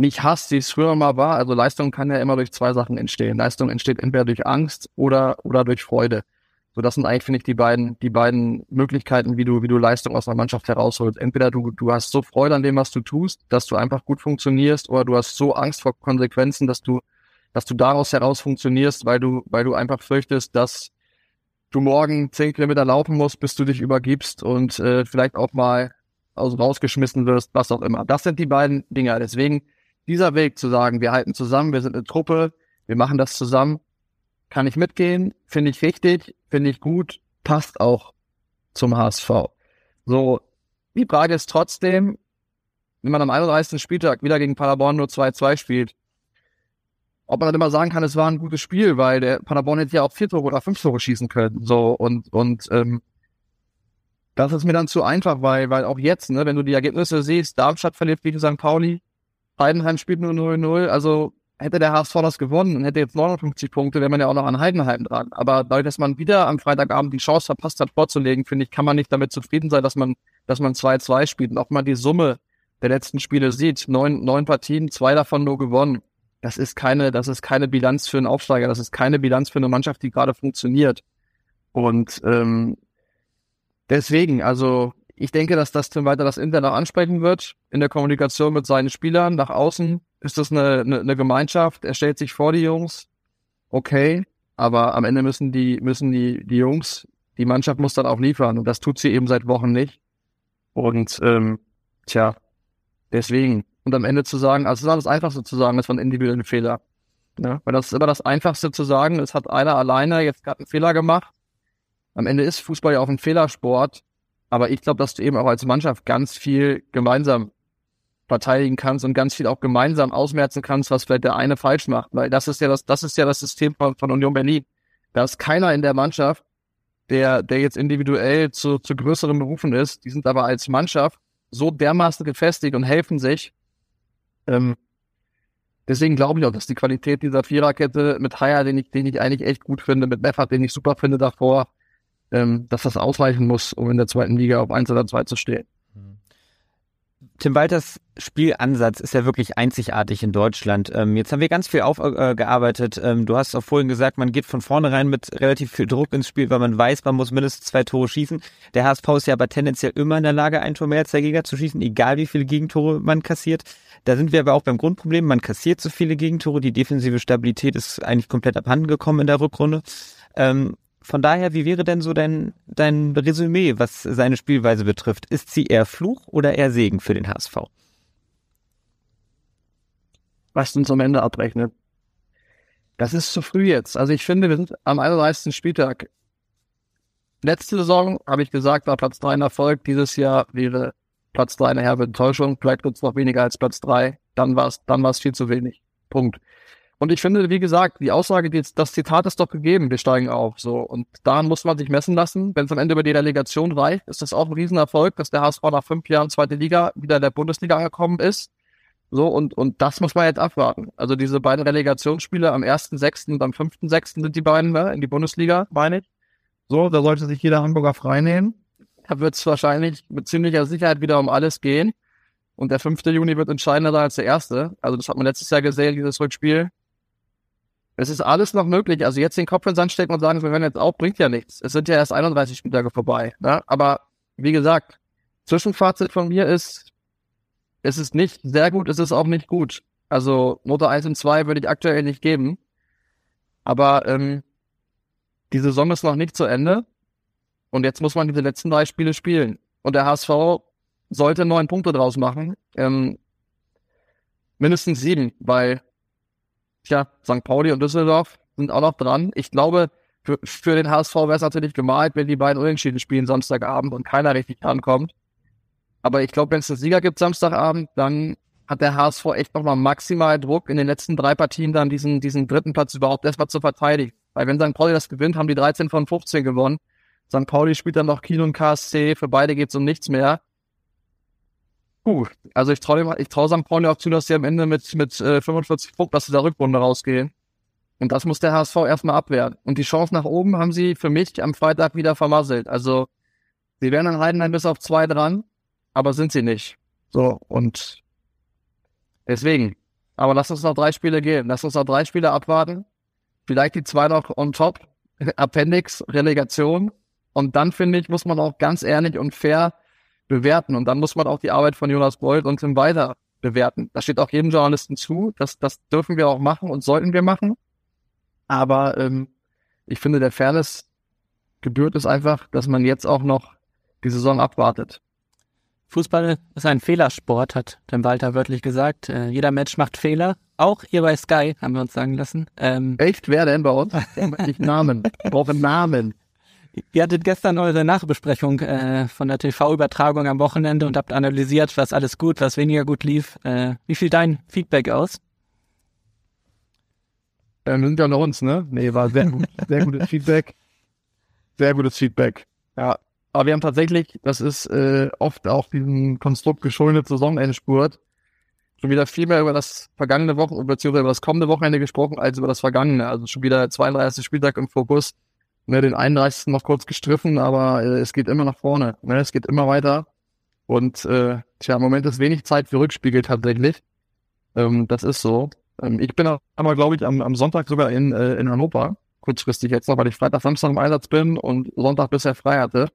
nicht hasst, wie es früher mal war. Also Leistung kann ja immer durch zwei Sachen entstehen. Leistung entsteht entweder durch Angst oder, oder durch Freude. So, das sind eigentlich, finde ich, die beiden, die beiden Möglichkeiten, wie du, wie du Leistung aus einer Mannschaft herausholst. Entweder du, du hast so Freude an dem, was du tust, dass du einfach gut funktionierst, oder du hast so Angst vor Konsequenzen, dass du, dass du daraus heraus funktionierst, weil du, weil du einfach fürchtest, dass du morgen zehn Kilometer laufen musst, bis du dich übergibst und äh, vielleicht auch mal aus, rausgeschmissen wirst, was auch immer. Das sind die beiden Dinge. Deswegen dieser Weg zu sagen, wir halten zusammen, wir sind eine Truppe, wir machen das zusammen, kann ich mitgehen, finde ich richtig, finde ich gut, passt auch zum HSV. So, die Frage ist trotzdem, wenn man am 31. Spieltag wieder gegen Paderborn nur 2-2 spielt, ob man dann immer sagen kann, es war ein gutes Spiel, weil der Paderborn hätte ja auch vier Tore oder fünf Tore schießen können. So, und, und ähm, das ist mir dann zu einfach, weil, weil auch jetzt, ne, wenn du die Ergebnisse siehst, Darmstadt verliert gegen St. Pauli, Heidenheim spielt nur 0-0. Also hätte der HSV das gewonnen und hätte jetzt 59 Punkte, wäre man ja auch noch an Heidenheim dran. Aber dadurch, dass man wieder am Freitagabend die Chance verpasst hat, vorzulegen, finde ich, kann man nicht damit zufrieden sein, dass man, dass man 2-2 spielt. Und auch mal die Summe der letzten Spiele sieht, neun, neun Partien, zwei davon nur gewonnen. Das ist keine, das ist keine Bilanz für einen Aufsteiger, das ist keine Bilanz für eine Mannschaft, die gerade funktioniert. Und ähm, deswegen, also ich denke, dass das Tim weiter das Inter noch ansprechen wird in der Kommunikation mit seinen Spielern. Nach außen ist das eine, eine, eine Gemeinschaft. Er stellt sich vor die Jungs. Okay. Aber am Ende müssen die, müssen die, die Jungs, die Mannschaft muss dann auch liefern. Und das tut sie eben seit Wochen nicht. Und, ähm, tja, deswegen. Und am Ende zu sagen, also es ist das Einfachste zu sagen, es war ein individueller Fehler. Ja, weil das ist immer das Einfachste zu sagen, es hat einer alleine jetzt gerade einen Fehler gemacht. Am Ende ist Fußball ja auch ein Fehlersport aber ich glaube, dass du eben auch als Mannschaft ganz viel gemeinsam verteidigen kannst und ganz viel auch gemeinsam ausmerzen kannst, was vielleicht der eine falsch macht. Weil das ist ja das, das ist ja das System von, von Union Berlin. Da ist keiner in der Mannschaft, der, der jetzt individuell zu, zu größeren Berufen ist. Die sind aber als Mannschaft so dermaßen gefestigt und helfen sich. Ähm, deswegen glaube ich auch, dass die Qualität dieser Viererkette mit Haier, den ich, den ich eigentlich echt gut finde, mit Meffert, den ich super finde davor, ähm, dass das ausreichen muss, um in der zweiten Liga auf 1 oder 2 zu stehen. Tim Walters Spielansatz ist ja wirklich einzigartig in Deutschland. Ähm, jetzt haben wir ganz viel aufgearbeitet. Äh, ähm, du hast auch vorhin gesagt, man geht von vornherein mit relativ viel Druck ins Spiel, weil man weiß, man muss mindestens zwei Tore schießen. Der HSV ist ja aber tendenziell immer in der Lage, ein Tor mehr als der Gegner zu schießen, egal wie viele Gegentore man kassiert. Da sind wir aber auch beim Grundproblem. Man kassiert so viele Gegentore. Die defensive Stabilität ist eigentlich komplett abhanden gekommen in der Rückrunde. Ähm, von daher, wie wäre denn so dein, dein Resümee, was seine Spielweise betrifft? Ist sie eher Fluch oder eher Segen für den HSV? Was uns am Ende abrechnet. Das ist zu früh jetzt. Also ich finde, wir sind am 31. Spieltag. Letzte Saison habe ich gesagt, war Platz 3 ein Erfolg. Dieses Jahr wäre Platz 3 eine herbe Enttäuschung. Vielleicht wird es noch weniger als Platz 3. Dann war es dann war's viel zu wenig. Punkt. Und ich finde, wie gesagt, die Aussage, die, das Zitat ist doch gegeben, wir steigen auf. So. Und daran muss man sich messen lassen. Wenn es am Ende über die Relegation reicht, ist das auch ein Riesenerfolg, dass der HSV nach fünf Jahren zweite Liga wieder in der Bundesliga angekommen ist. So, und, und das muss man jetzt abwarten. Also diese beiden Relegationsspiele am 1.6. und am 5.6. sind die beiden ne, in die Bundesliga, meine ich. So, da sollte sich jeder Hamburger freinehmen. Da wird es wahrscheinlich mit ziemlicher Sicherheit wieder um alles gehen. Und der 5. Juni wird entscheidender sein als der erste. Also das hat man letztes Jahr gesehen, dieses Rückspiel. Es ist alles noch möglich. Also jetzt den Kopf in den Sand stecken und sagen, wir hören jetzt auf, bringt ja nichts. Es sind ja erst 31 Spieltage vorbei. Ne? Aber wie gesagt, Zwischenfazit von mir ist, es ist nicht sehr gut, es ist auch nicht gut. Also Note 1 und 2 würde ich aktuell nicht geben. Aber ähm, die Saison ist noch nicht zu Ende. Und jetzt muss man diese letzten drei Spiele spielen. Und der HSV sollte neun Punkte draus machen. Ähm, mindestens sieben, weil Tja, St. Pauli und Düsseldorf sind auch noch dran. Ich glaube, für, für den HSV wäre es natürlich gemalt, wenn die beiden Unentschieden spielen Samstagabend und keiner richtig rankommt. Aber ich glaube, wenn es einen Sieger gibt Samstagabend, dann hat der HSV echt nochmal maximal Druck, in den letzten drei Partien dann diesen, diesen dritten Platz überhaupt erstmal zu verteidigen. Weil wenn St. Pauli das gewinnt, haben die 13 von 15 gewonnen. St. Pauli spielt dann noch Kiel und KSC, für beide geht's um nichts mehr. Puh, also ich traue trau St. Pauli auch zu, dass sie am Ende mit, mit äh, 45 Punkten aus der Rückrunde rausgehen. Und das muss der HSV erstmal abwehren. Und die Chance nach oben haben sie für mich am Freitag wieder vermasselt. Also sie wären an Heidenheim bis auf zwei dran, aber sind sie nicht. So, und deswegen. Aber lass uns noch drei Spiele gehen. Lass uns noch drei Spiele abwarten. Vielleicht die zwei noch on top. Appendix, Relegation. Und dann, finde ich, muss man auch ganz ehrlich und fair bewerten. Und dann muss man auch die Arbeit von Jonas Bold und Tim Weiter bewerten. Das steht auch jedem Journalisten zu. Das, das dürfen wir auch machen und sollten wir machen. Aber ähm, ich finde, der Fairness gebührt es einfach, dass man jetzt auch noch die Saison abwartet. Fußball ist ein Fehlersport, hat Tim Walter wörtlich gesagt. Äh, jeder Mensch macht Fehler. Auch ihr bei Sky, haben wir uns sagen lassen. Ähm, Echt? Wer denn bei uns? ich Namen. Ich brauche Namen. Ihr hattet gestern eure Nachbesprechung äh, von der TV-Übertragung am Wochenende und habt analysiert, was alles gut, was weniger gut lief. Äh, wie fiel dein Feedback aus? Äh, wir sind ja unter uns, ne? Nee, war sehr gut. Sehr gutes Feedback. Sehr gutes Feedback. Ja. Aber wir haben tatsächlich, das ist äh, oft auch diesem Konstrukt geschuldet Saisonendspurt, schon wieder viel mehr über das vergangene Wochenende, beziehungsweise über das kommende Wochenende gesprochen, als über das vergangene. Also schon wieder 32. Spieltag im Fokus ne, den 31. noch kurz gestriffen, aber äh, es geht immer nach vorne. Ne, es geht immer weiter. Und äh, tja, im Moment ist wenig Zeit für Rückspiegel tatsächlich. Ähm, das ist so. Ähm, ich bin aber, glaube ich, am, am Sonntag sogar in, äh, in Hannover. Kurzfristig jetzt noch, weil ich Freitag, Samstag im Einsatz bin und Sonntag bisher frei hatte.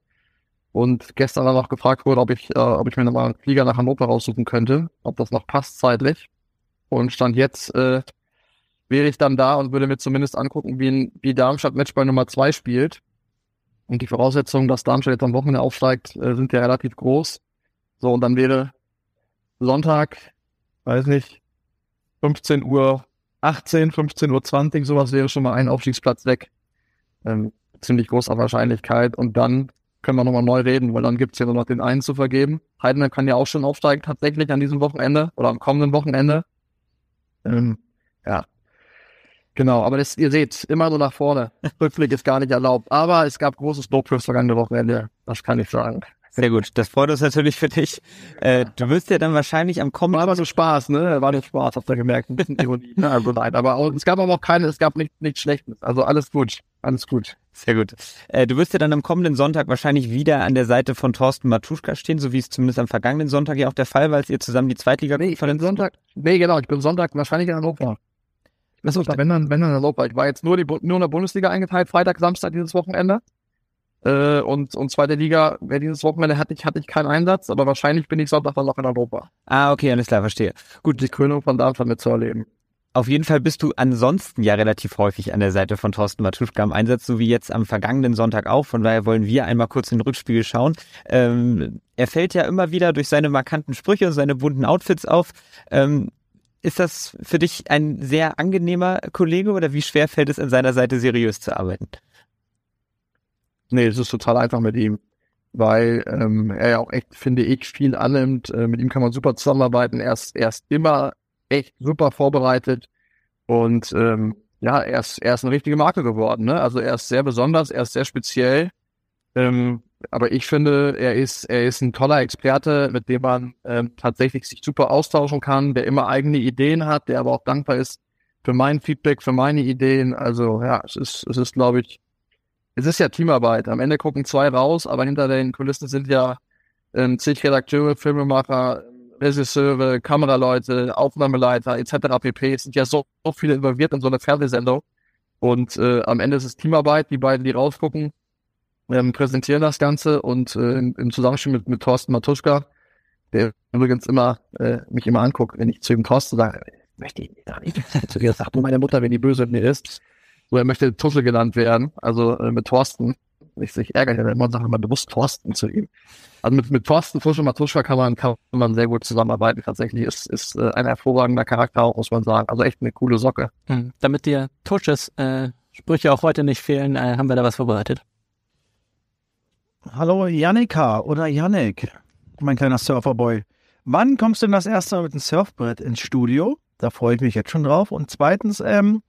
Und gestern dann noch gefragt wurde, ob ich, äh, ob ich mir nochmal einen Flieger nach Hannover raussuchen könnte, ob das noch passt zeitlich. Und stand jetzt äh, wäre ich dann da und würde mir zumindest angucken, wie, wie Darmstadt Matchball Nummer zwei spielt. Und die Voraussetzungen, dass Darmstadt jetzt am Wochenende aufsteigt, äh, sind ja relativ groß. So, und dann wäre Sonntag, weiß nicht, 15 Uhr 18, 15 Uhr 20, sowas wäre schon mal ein Aufstiegsplatz weg. Ähm, ziemlich großer Wahrscheinlichkeit. Und dann können wir nochmal neu reden, weil dann gibt's ja nur noch den einen zu vergeben. Heidenheim kann ja auch schon aufsteigen tatsächlich an diesem Wochenende oder am kommenden Wochenende. Ähm, ja, Genau, aber das, ihr seht, immer nur nach vorne. Rückblick ist gar nicht erlaubt. Aber es gab großes Lob fürs vergangene Wochenende. Das kann ich sagen. Sehr gut, das freut uns natürlich für dich. Äh, du wirst ja dann wahrscheinlich am kommenden... War aber so Spaß, ne? War nicht Spaß, habt ihr gemerkt. Ein bisschen Ironie. also nein, aber auch, es gab aber auch keine, es gab nicht, nichts Schlechtes. Also alles gut, alles gut. Sehr gut. Äh, du wirst ja dann am kommenden Sonntag wahrscheinlich wieder an der Seite von Thorsten Matuschka stehen, so wie es zumindest am vergangenen Sonntag ja auch der Fall war, als ihr zusammen die zweitliga Nee, ich bin Sonntag, nee, genau, ich bin Sonntag wahrscheinlich in Hannover. Achso, Wenn dann, wenn dann in Hannover. Ich war jetzt nur, die, nur in der Bundesliga eingeteilt, Freitag, Samstag dieses Wochenende. Äh, und, und zweite Liga, wer dieses Wochenende hatte ich, hatte ich keinen Einsatz, aber wahrscheinlich bin ich Sonntag dann noch in Hannover. Ah, okay, alles klar, verstehe. Gut, die Krönung von Darmstadt mitzuerleben. Auf jeden Fall bist du ansonsten ja relativ häufig an der Seite von Thorsten Matuschka im Einsatz, so wie jetzt am vergangenen Sonntag auch. Von daher wollen wir einmal kurz in den Rückspiegel schauen. Ähm, er fällt ja immer wieder durch seine markanten Sprüche und seine bunten Outfits auf. Ähm, ist das für dich ein sehr angenehmer Kollege oder wie schwer fällt es an seiner Seite seriös zu arbeiten? Nee, es ist total einfach mit ihm, weil ähm, er ja auch echt, finde ich, viel annimmt. Äh, mit ihm kann man super zusammenarbeiten. Er ist, er ist immer echt super vorbereitet und ähm, ja, er ist, er ist eine richtige Marke geworden. Ne? Also er ist sehr besonders, er ist sehr speziell. Ähm, aber ich finde, er ist, er ist ein toller Experte, mit dem man ähm, tatsächlich sich super austauschen kann, der immer eigene Ideen hat, der aber auch dankbar ist für mein Feedback, für meine Ideen. Also ja, es ist, es ist, glaube ich, es ist ja Teamarbeit. Am Ende gucken zwei raus, aber hinter den Kulissen sind ja ähm, zig Redakteure, Filmemacher, Regisseure, Kameraleute, Aufnahmeleiter etc. pp. Es sind ja so, so viele involviert in so eine Fernsehsendung. Und äh, am Ende ist es Teamarbeit, die beiden, die rausgucken, ähm, präsentieren das Ganze und äh, im, Zusammenspiel mit, mit Thorsten Matuschka, der übrigens immer äh, mich immer anguckt, wenn ich zu ihm Thorsten sage, möchte ich gar nicht. Zu ihr sagt nur meine Mutter, wenn die böse mit mir ist. So, er möchte Tuschel genannt werden, also äh, mit Thorsten. Ich sich ärgere dann immer und sage immer bewusst Thorsten zu ihm. Also mit, mit Thorsten Tuschel Matuschka kann man, kann man sehr gut zusammenarbeiten. Tatsächlich ist, ist äh, ein hervorragender Charakter auch, muss man sagen. Also echt eine coole Socke. Hm. Damit dir Tusches äh, Sprüche auch heute nicht fehlen, äh, haben wir da was vorbereitet. Hallo Jannika oder Yannick, mein kleiner Surferboy. Wann kommst du denn das erste Mal mit dem Surfbrett ins Studio? Da freue ich mich jetzt schon drauf. Und zweitens, ähm,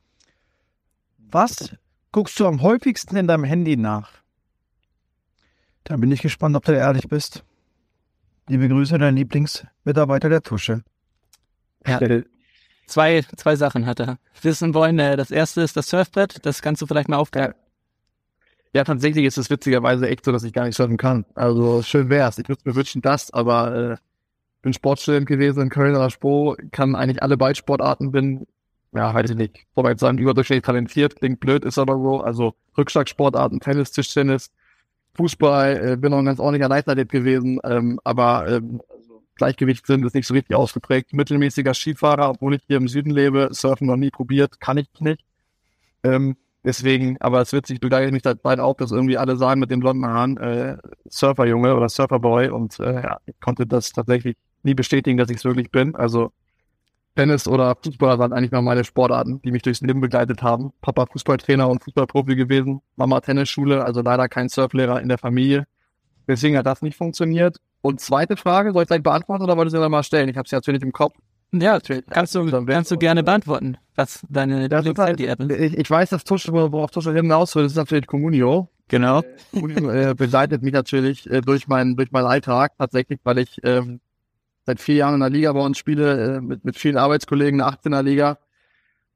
was guckst du am häufigsten in deinem Handy nach? Da bin ich gespannt, ob du ehrlich bist. Liebe Grüße, dein Lieblingsmitarbeiter der Tusche. Ja. Zwei, zwei Sachen hat er. Wissen wollen, äh, das erste ist das Surfbrett, das kannst du vielleicht mal aufklären. Ja, tatsächlich ist es witzigerweise echt so, dass ich gar nicht surfen kann. Also schön wär's. Ich würde mir wünschen das, aber äh, bin Sportstudent gewesen in Köln oder Spo, kann eigentlich alle Ballsportarten, bin, ja, weiß ich nicht, jetzt sagen, überdurchschnittlich talentiert, klingt blöd, ist aber so. Also Rückschlagsportarten, Tennis, Tischtennis, Fußball, äh, bin auch ein ganz ordentlicher Leichtathlet gewesen, ähm, aber ähm, also Gleichgewicht sind ist nicht so richtig ausgeprägt. Mittelmäßiger Skifahrer, obwohl ich hier im Süden lebe, Surfen noch nie probiert, kann ich nicht. Ähm, Deswegen, aber es wird sich begleitet mich bald auch, dass irgendwie alle sagen mit den blonden Haaren, äh, Surferjunge oder Surferboy und äh, ja, ich konnte das tatsächlich nie bestätigen, dass ich es wirklich bin. Also Tennis oder Fußball waren eigentlich mal meine Sportarten, die mich durchs Leben begleitet haben. Papa Fußballtrainer und Fußballprofi gewesen, Mama Tennisschule, also leider kein Surflehrer in der Familie. Deswegen hat das nicht funktioniert. Und zweite Frage, soll ich gleich beantworten oder wolltest du sie mal stellen? Ich habe sie natürlich im Kopf. Ja, kannst du, kannst du gerne beantworten, was deine Das ist halt, ist. ich, ich weiß, dass Tuschel, worauf Tuschel hinaus will, das ist natürlich Communio. Genau. Communio äh, begleitet mich natürlich äh, durch meinen durch meinen Alltag tatsächlich, weil ich ähm, seit vier Jahren in der Liga bei uns spiele, äh, mit, mit vielen Arbeitskollegen in der 18er Liga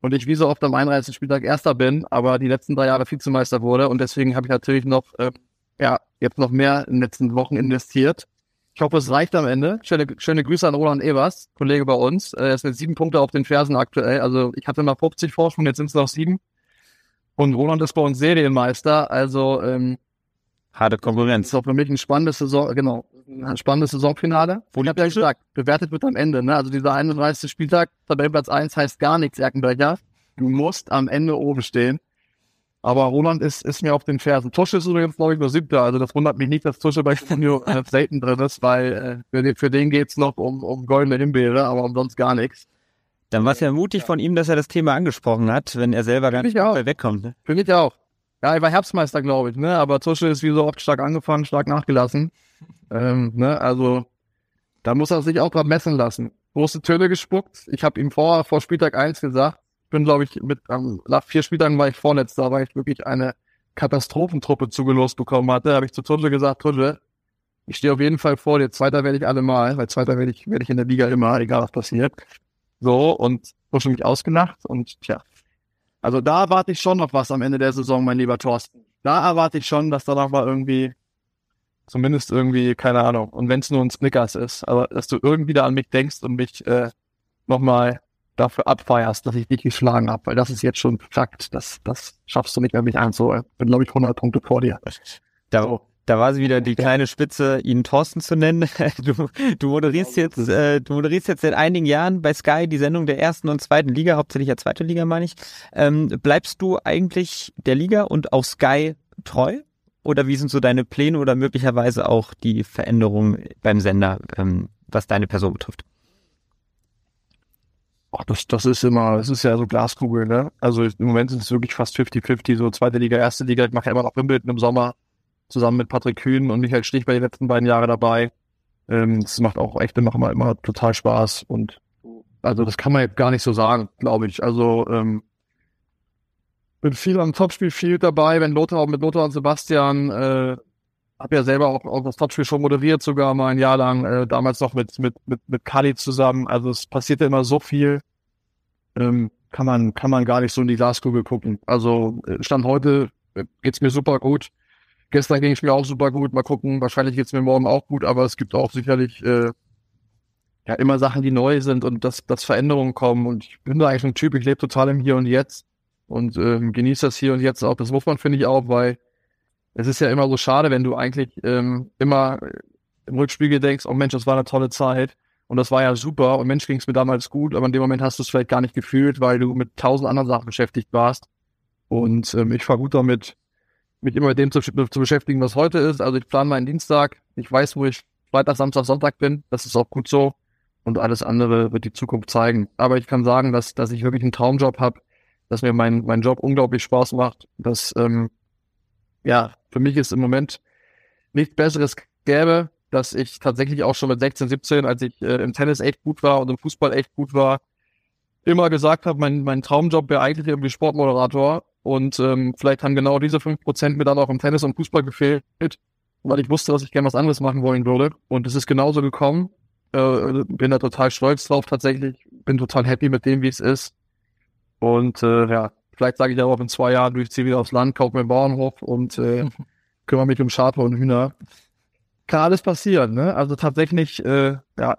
und ich wie so oft am 31. Spieltag Erster bin, aber die letzten drei Jahre Vizemeister wurde und deswegen habe ich natürlich noch äh, ja jetzt noch mehr in den letzten Wochen investiert. Ich hoffe, es reicht am Ende. Schöne, schöne Grüße an Roland Evers, Kollege bei uns. Er ist mit sieben Punkte auf den Fersen aktuell. Also ich hatte mal 50 Vorsprung, jetzt sind es noch sieben. Und Roland ist bei uns Serienmeister. Also ähm, Harte Konkurrenz. ist auch für mich ein spannendes Saison, genau, ein spannendes Saisonfinale. Wo ich habe ja gesagt, bewertet wird am Ende. Ne? Also dieser 31. Spieltag, Tabellenplatz 1 heißt gar nichts, Erkenbrecher. Du musst am Ende oben stehen. Aber Roland ist, ist mir auf den Fersen. Tusche ist übrigens, glaube ich, nur siebter. Also das wundert mich nicht, dass Tusche bei Stunio äh, selten drin ist, weil äh, für, den, für den geht's noch um, um goldene Himbeere, aber um sonst gar nichts. Dann war es ja mutig von ihm, dass er das Thema angesprochen hat, wenn er selber gar Finde nicht ich wegkommt. Ne? Für mich auch. Ja, ich war Herbstmeister, glaube ich, ne? Aber Tusche ist wie so oft stark angefangen, stark nachgelassen. Ähm, ne? Also da muss er sich auch dran messen lassen. Große Töne gespuckt. Ich habe ihm vor, vor Spieltag 1 gesagt, ich bin, glaube ich, mit ähm, nach vier Spieltagen war ich vorletzter, weil ich wirklich eine Katastrophentruppe zugelost bekommen hatte. Habe ich zu Tusche gesagt, Tusche, ich stehe auf jeden Fall vor dir. Zweiter werde ich allemal, weil Zweiter werde ich, werde ich in der Liga immer, egal was passiert. So, und Tusche mich ausgelacht und tja. Also da warte ich schon noch was am Ende der Saison, mein lieber Thorsten. da erwarte ich schon, dass da noch mal irgendwie, zumindest irgendwie, keine Ahnung, und wenn es nur ein Snickers ist, aber dass du irgendwie da an mich denkst und mich äh, nochmal dafür abfeierst, dass ich dich geschlagen habe, weil das ist jetzt schon Fakt, das, das schaffst du nicht mehr mich einzuholen. Bin, glaube ich, 100 Punkte vor dir. Da, da war sie wieder die kleine Spitze, ihn Thorsten zu nennen. Du, du moderierst jetzt, äh, du moderierst jetzt seit einigen Jahren bei Sky die Sendung der ersten und zweiten Liga, hauptsächlich der zweiten Liga, meine ich. Ähm, bleibst du eigentlich der Liga und auch Sky treu? Oder wie sind so deine Pläne oder möglicherweise auch die Veränderungen beim Sender, ähm, was deine Person betrifft? Ach, das, das ist immer, das ist ja so Glaskugel, ne? Also im Moment sind es wirklich fast 50-50, so zweite Liga, erste Liga. Ich mache ja immer noch Wimbledon im Sommer zusammen mit Patrick Kühn und Michael Stich bei den letzten beiden Jahren dabei. Ähm, das macht auch echt immer, immer, total Spaß und also das kann man jetzt gar nicht so sagen, glaube ich. Also ähm, bin viel am Topspiel viel dabei, wenn Lothar mit Lothar und Sebastian äh, habe ja selber auch, auch das Topspiel schon moderiert, sogar mal ein Jahr lang, äh, damals noch mit mit mit mit Kali zusammen. Also es passierte immer so viel, ähm, kann man kann man gar nicht so in die Glaskugel gucken. Also äh, stand heute äh, geht's mir super gut. Gestern ging es mir auch super gut. Mal gucken, wahrscheinlich geht's mir morgen auch gut, aber es gibt auch sicherlich äh, ja immer Sachen, die neu sind und dass, dass Veränderungen kommen. Und ich bin da eigentlich ein Typ, ich lebe total im Hier und Jetzt und ähm, genieße das Hier und Jetzt auch. Das muss man, finde ich, auch, weil es ist ja immer so schade, wenn du eigentlich ähm, immer im Rückspiegel denkst, oh Mensch, das war eine tolle Zeit und das war ja super und Mensch, ging es mir damals gut, aber in dem Moment hast du es vielleicht gar nicht gefühlt, weil du mit tausend anderen Sachen beschäftigt warst. Und ähm, ich fahre gut damit, mich immer mit dem zu, zu beschäftigen, was heute ist. Also ich plane meinen Dienstag. Ich weiß, wo ich Freitag, Samstag, Sonntag bin. Das ist auch gut so. Und alles andere wird die Zukunft zeigen. Aber ich kann sagen, dass, dass ich wirklich einen Traumjob habe, dass mir mein, mein Job unglaublich Spaß macht. Dass, ähm, ja, für mich ist im Moment nichts Besseres gäbe, dass ich tatsächlich auch schon mit 16, 17, als ich äh, im Tennis echt gut war und im Fußball echt gut war, immer gesagt habe, mein, mein Traumjob wäre eigentlich irgendwie Sportmoderator und ähm, vielleicht haben genau diese fünf Prozent mir dann auch im Tennis und Fußball gefehlt, weil ich wusste, dass ich gerne was anderes machen wollen würde. Und es ist genauso gekommen. Äh, bin da total stolz drauf tatsächlich. Bin total happy mit dem, wie es ist. Und äh, ja, vielleicht sage ich auch in zwei Jahren, ich ziehe wieder aufs Land, kaufe mir einen Bauernhof und äh, kümmere mich um Schafe und Hühner. Kann alles passieren, ne? Also tatsächlich, äh, ja,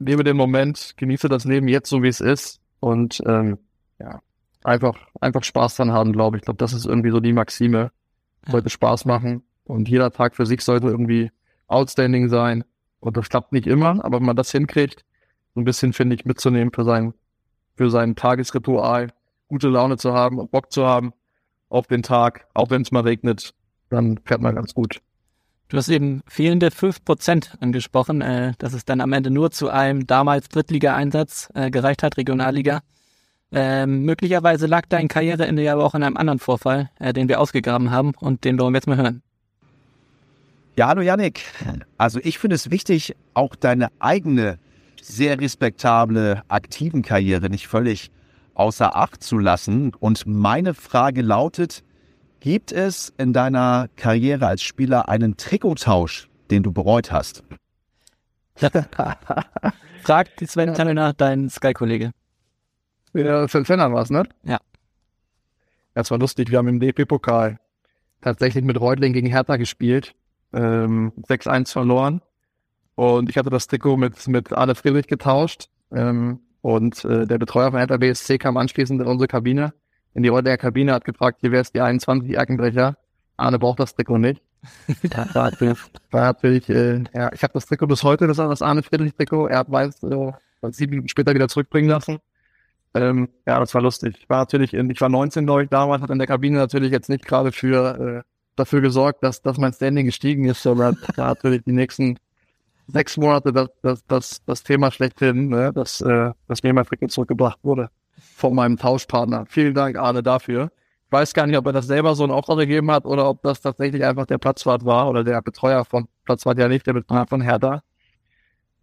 lebe den Moment, genieße das Leben jetzt so, wie es ist. Und ähm, ja, einfach, einfach Spaß dran haben, glaube ich. Ich glaube, das ist irgendwie so die Maxime. Sollte Spaß machen. Und jeder Tag für sich sollte irgendwie outstanding sein. Und das klappt nicht immer, aber wenn man das hinkriegt, so ein bisschen, finde ich, mitzunehmen für sein, für sein Tagesritual, gute Laune zu haben und Bock zu haben auf den Tag, auch wenn es mal regnet, dann fährt man ganz gut. Du hast eben fehlende 5% angesprochen, äh, dass es dann am Ende nur zu einem damals Drittliga-Einsatz äh, gereicht hat, Regionalliga. Ähm, möglicherweise lag dein Karriereende ja aber auch in einem anderen Vorfall, äh, den wir ausgegraben haben und den wollen wir jetzt mal hören. Ja, hallo Yannick. Also ich finde es wichtig, auch deine eigene sehr respektable aktiven Karriere nicht völlig außer Acht zu lassen. Und meine Frage lautet, gibt es in deiner Karriere als Spieler einen Trikottausch, den du bereut hast? Frag die Sven Tanner, dein Sky-Kollege. Ja, für Fennern war es, ne? Ja. Das war lustig. Wir haben im DP-Pokal tatsächlich mit Reutling gegen Hertha gespielt. Ähm, 6-1 verloren. Und ich hatte das Trikot mit, mit Arne Friedrich getauscht. Ähm, und äh, der Betreuer von Hertha BSC kam anschließend in unsere Kabine, in die Reutlinger Kabine, hat gefragt, hier wäre es die 21 Eckenbrecher. Arne braucht das Trikot nicht. war natürlich, äh, ja, ich habe das Trikot bis heute, das ist das Arne Friedrich Trikot. Er hat meins äh, sieben Minuten später wieder zurückbringen lassen. Ähm, ja, das war lustig. Ich war natürlich, in, ich war 19, glaube ich, damals, hat in der Kabine natürlich jetzt nicht gerade für äh, dafür gesorgt, dass, dass mein Standing gestiegen ist, sondern da natürlich die nächsten sechs Monate das, das, das, das Thema schlechthin, ne, dass, äh, dass mir mein Trikot zurückgebracht wurde von meinem Tauschpartner. Vielen Dank, Arne, dafür. Ich weiß gar nicht, ob er das selber so einen Auftrag gegeben hat oder ob das tatsächlich einfach der Platzwart war oder der Betreuer von Platzwart ja nicht, der Betreuer von Hertha,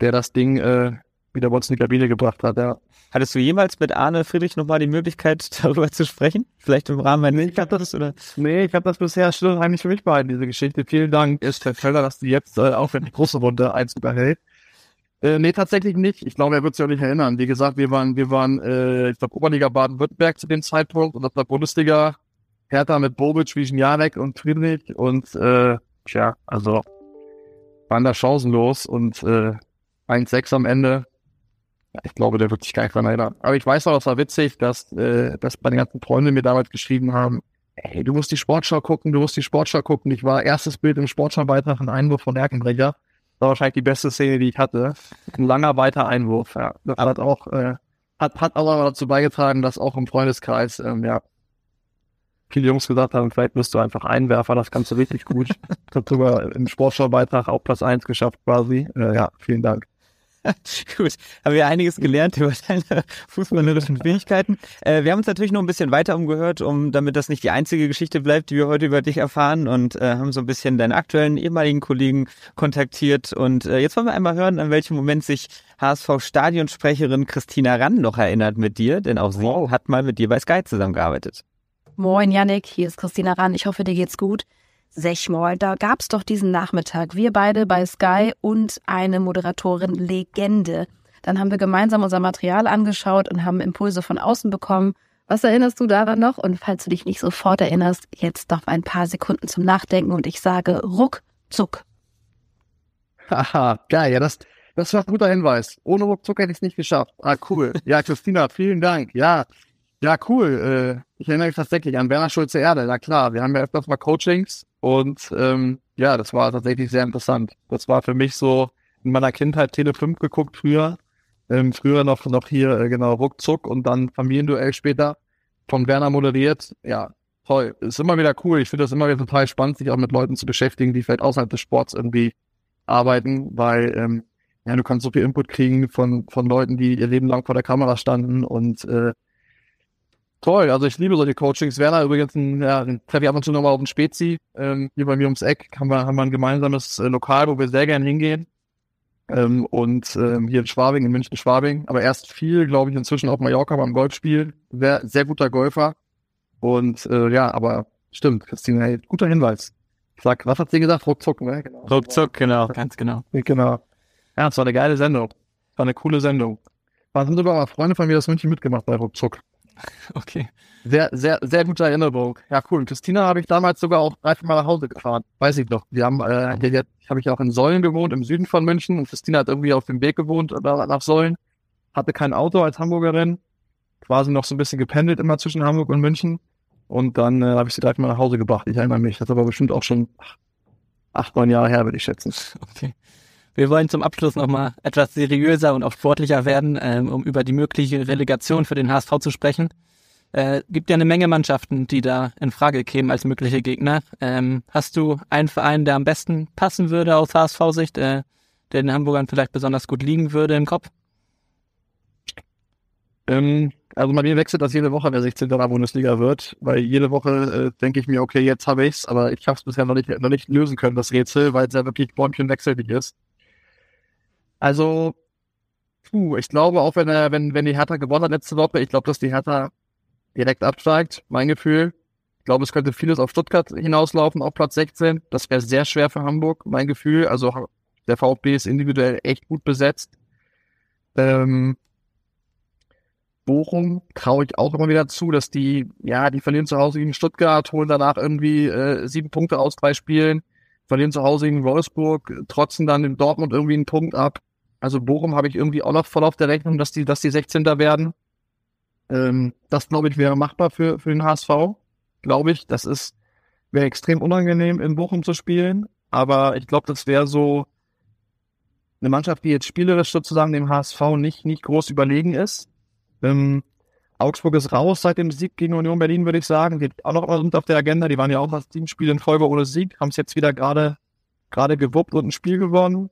der das Ding äh, wieder bei uns in die Kabine gebracht hat, ja. Hattest du jemals mit Arne Friedrich nochmal die Möglichkeit, darüber zu sprechen? Vielleicht im Rahmen eines nee, ich hab das, oder? Nee, ich habe das bisher still und heimlich für mich behalten, diese Geschichte. Vielen Dank, ist Herr Feller, dass du jetzt äh, auch für die große Runde eins überhält. Äh, nee, tatsächlich nicht. Ich glaube, er wird sich auch nicht erinnern. Wie gesagt, wir waren, wir waren, äh, ich glaube, Oberliga Baden-Württemberg zu dem Zeitpunkt und auf der Bundesliga Hertha mit Bobic, Wiesnjanek und Friedrich und äh, tja, also waren da chancenlos und äh, 1-6 am Ende. Ich glaube, der wird sich gar nicht dran erinnern. Aber ich weiß auch, es war witzig, dass, äh, dass meine ganzen Freunde mir damals geschrieben haben, ey, du musst die Sportschau gucken, du musst die Sportschau gucken. Ich war erstes Bild im Sportschau-Beitrag, ein Einwurf von Erkenbrecher. Das war wahrscheinlich die beste Szene, die ich hatte. Ein langer weiter Einwurf, ja. Das hat auch, äh, hat, hat auch dazu beigetragen, dass auch im Freundeskreis, ähm, ja, viele Jungs gesagt haben, vielleicht bist du einfach Einwerfer, das kannst du richtig gut. ich habe sogar im Sportschau-Beitrag auch Platz eins geschafft quasi. Äh, ja, vielen Dank. Gut, haben wir einiges gelernt über deine fußballerischen Fähigkeiten. Äh, wir haben uns natürlich noch ein bisschen weiter umgehört, um damit das nicht die einzige Geschichte bleibt, die wir heute über dich erfahren und äh, haben so ein bisschen deinen aktuellen ehemaligen Kollegen kontaktiert. Und äh, jetzt wollen wir einmal hören, an welchem Moment sich HSV-Stadionsprecherin Christina Rand noch erinnert mit dir, denn auch sie wow. hat mal mit dir bei Sky zusammengearbeitet. Moin Yannick, hier ist Christina Rand. Ich hoffe, dir geht's gut. Sechmal, da gab's doch diesen Nachmittag, wir beide bei Sky und eine Moderatorin Legende. Dann haben wir gemeinsam unser Material angeschaut und haben Impulse von außen bekommen. Was erinnerst du daran noch? Und falls du dich nicht sofort erinnerst, jetzt noch ein paar Sekunden zum Nachdenken und ich sage ruckzuck. Haha, geil, ja, das, das war ein guter Hinweis. Ohne ruckzuck hätte ich es nicht geschafft. Ah, cool. Ja, Christina, vielen Dank. Ja, ja, cool. Äh, ich erinnere mich tatsächlich an Werner Schulze Erde. Na klar, wir haben ja öfters mal Coachings und ähm, ja, das war tatsächlich sehr interessant. Das war für mich so in meiner Kindheit Tele 5 geguckt früher. Ähm, früher noch, noch hier, äh, genau, ruckzuck und dann Familienduell später von Werner moderiert. Ja, toll. Ist immer wieder cool. Ich finde das immer wieder total spannend, sich auch mit Leuten zu beschäftigen, die vielleicht außerhalb des Sports irgendwie arbeiten, weil ähm, ja, du kannst so viel Input kriegen von, von Leuten, die ihr Leben lang vor der Kamera standen und äh, Toll, also ich liebe solche Coachings. Werner übrigens, ein, ja, den treffe ich ab und zu nochmal auf dem Spezi. Ähm, hier bei mir ums Eck haben wir, haben wir ein gemeinsames äh, Lokal, wo wir sehr gerne hingehen. Ähm, und ähm, hier in Schwabing, in München-Schwabing. Aber erst viel, glaube ich, inzwischen auf Mallorca beim Golfspiel. Sehr, sehr guter Golfer. Und äh, ja, aber stimmt, Christine, hey, guter Hinweis. Ich sag, was hat sie gesagt? Ruckzuck, ne? Genau. Ruckzuck, genau, ganz genau. Genau. Ja, es war eine geile Sendung. War eine coole Sendung. Sind sogar Freunde von mir aus München mitgemacht bei Ruckzuck. Okay. Sehr, sehr, sehr gute Erinnerung. Ja, cool. Christina habe ich damals sogar auch drei, Mal nach Hause gefahren. Weiß ich noch. Wir haben, äh, habe ich auch in Säulen gewohnt, im Süden von München. Und Christina hat irgendwie auf dem Weg gewohnt äh, nach Säulen. Hatte kein Auto als Hamburgerin. Quasi noch so ein bisschen gependelt immer zwischen Hamburg und München. Und dann äh, habe ich sie drei, Mal nach Hause gebracht. Ich erinnere mich. Das ist aber bestimmt auch schon acht, neun Jahre her, würde ich schätzen. Okay. Wir wollen zum Abschluss nochmal etwas seriöser und auch sportlicher werden, ähm, um über die mögliche Relegation für den HSV zu sprechen. Äh, gibt ja eine Menge Mannschaften, die da in Frage kämen als mögliche Gegner. Ähm, hast du einen Verein, der am besten passen würde aus HSV-Sicht, äh, der den Hamburgern vielleicht besonders gut liegen würde im Kopf? Ähm, also bei mir wechselt das jede Woche, wer 16. der Bundesliga wird, weil jede Woche äh, denke ich mir, okay, jetzt habe ich's, aber ich habe es bisher noch nicht, noch nicht lösen können, das Rätsel, weil es ja wirklich bäumchenwechselig ist. Also, puh, ich glaube auch, wenn er, wenn, wenn die Hertha gewonnen hat letzte Woche, ich glaube, dass die Hertha direkt absteigt, mein Gefühl. Ich glaube, es könnte vieles auf Stuttgart hinauslaufen, auf Platz 16. Das wäre sehr schwer für Hamburg, mein Gefühl. Also der VfB ist individuell echt gut besetzt. Ähm, Bochum traue ich auch immer wieder zu, dass die, ja, die verlieren zu Hause gegen Stuttgart, holen danach irgendwie äh, sieben Punkte aus drei Spielen, verlieren zu Hause gegen Wolfsburg, trotzen dann in Dortmund irgendwie einen Punkt ab. Also Bochum habe ich irgendwie auch noch voll auf der Rechnung, dass die, dass die 16. werden. Ähm, das, glaube ich, wäre machbar für, für den HSV. Glaube ich. Das ist, wäre extrem unangenehm, in Bochum zu spielen. Aber ich glaube, das wäre so eine Mannschaft, die jetzt spielerisch sozusagen dem HSV nicht, nicht groß überlegen ist. Ähm, Augsburg ist raus seit dem Sieg gegen Union Berlin, würde ich sagen. Die auch noch sind auf der Agenda. Die waren ja auch das Teamspiel in Folge ohne Sieg, haben es jetzt wieder gerade gerade gewuppt und ein Spiel gewonnen.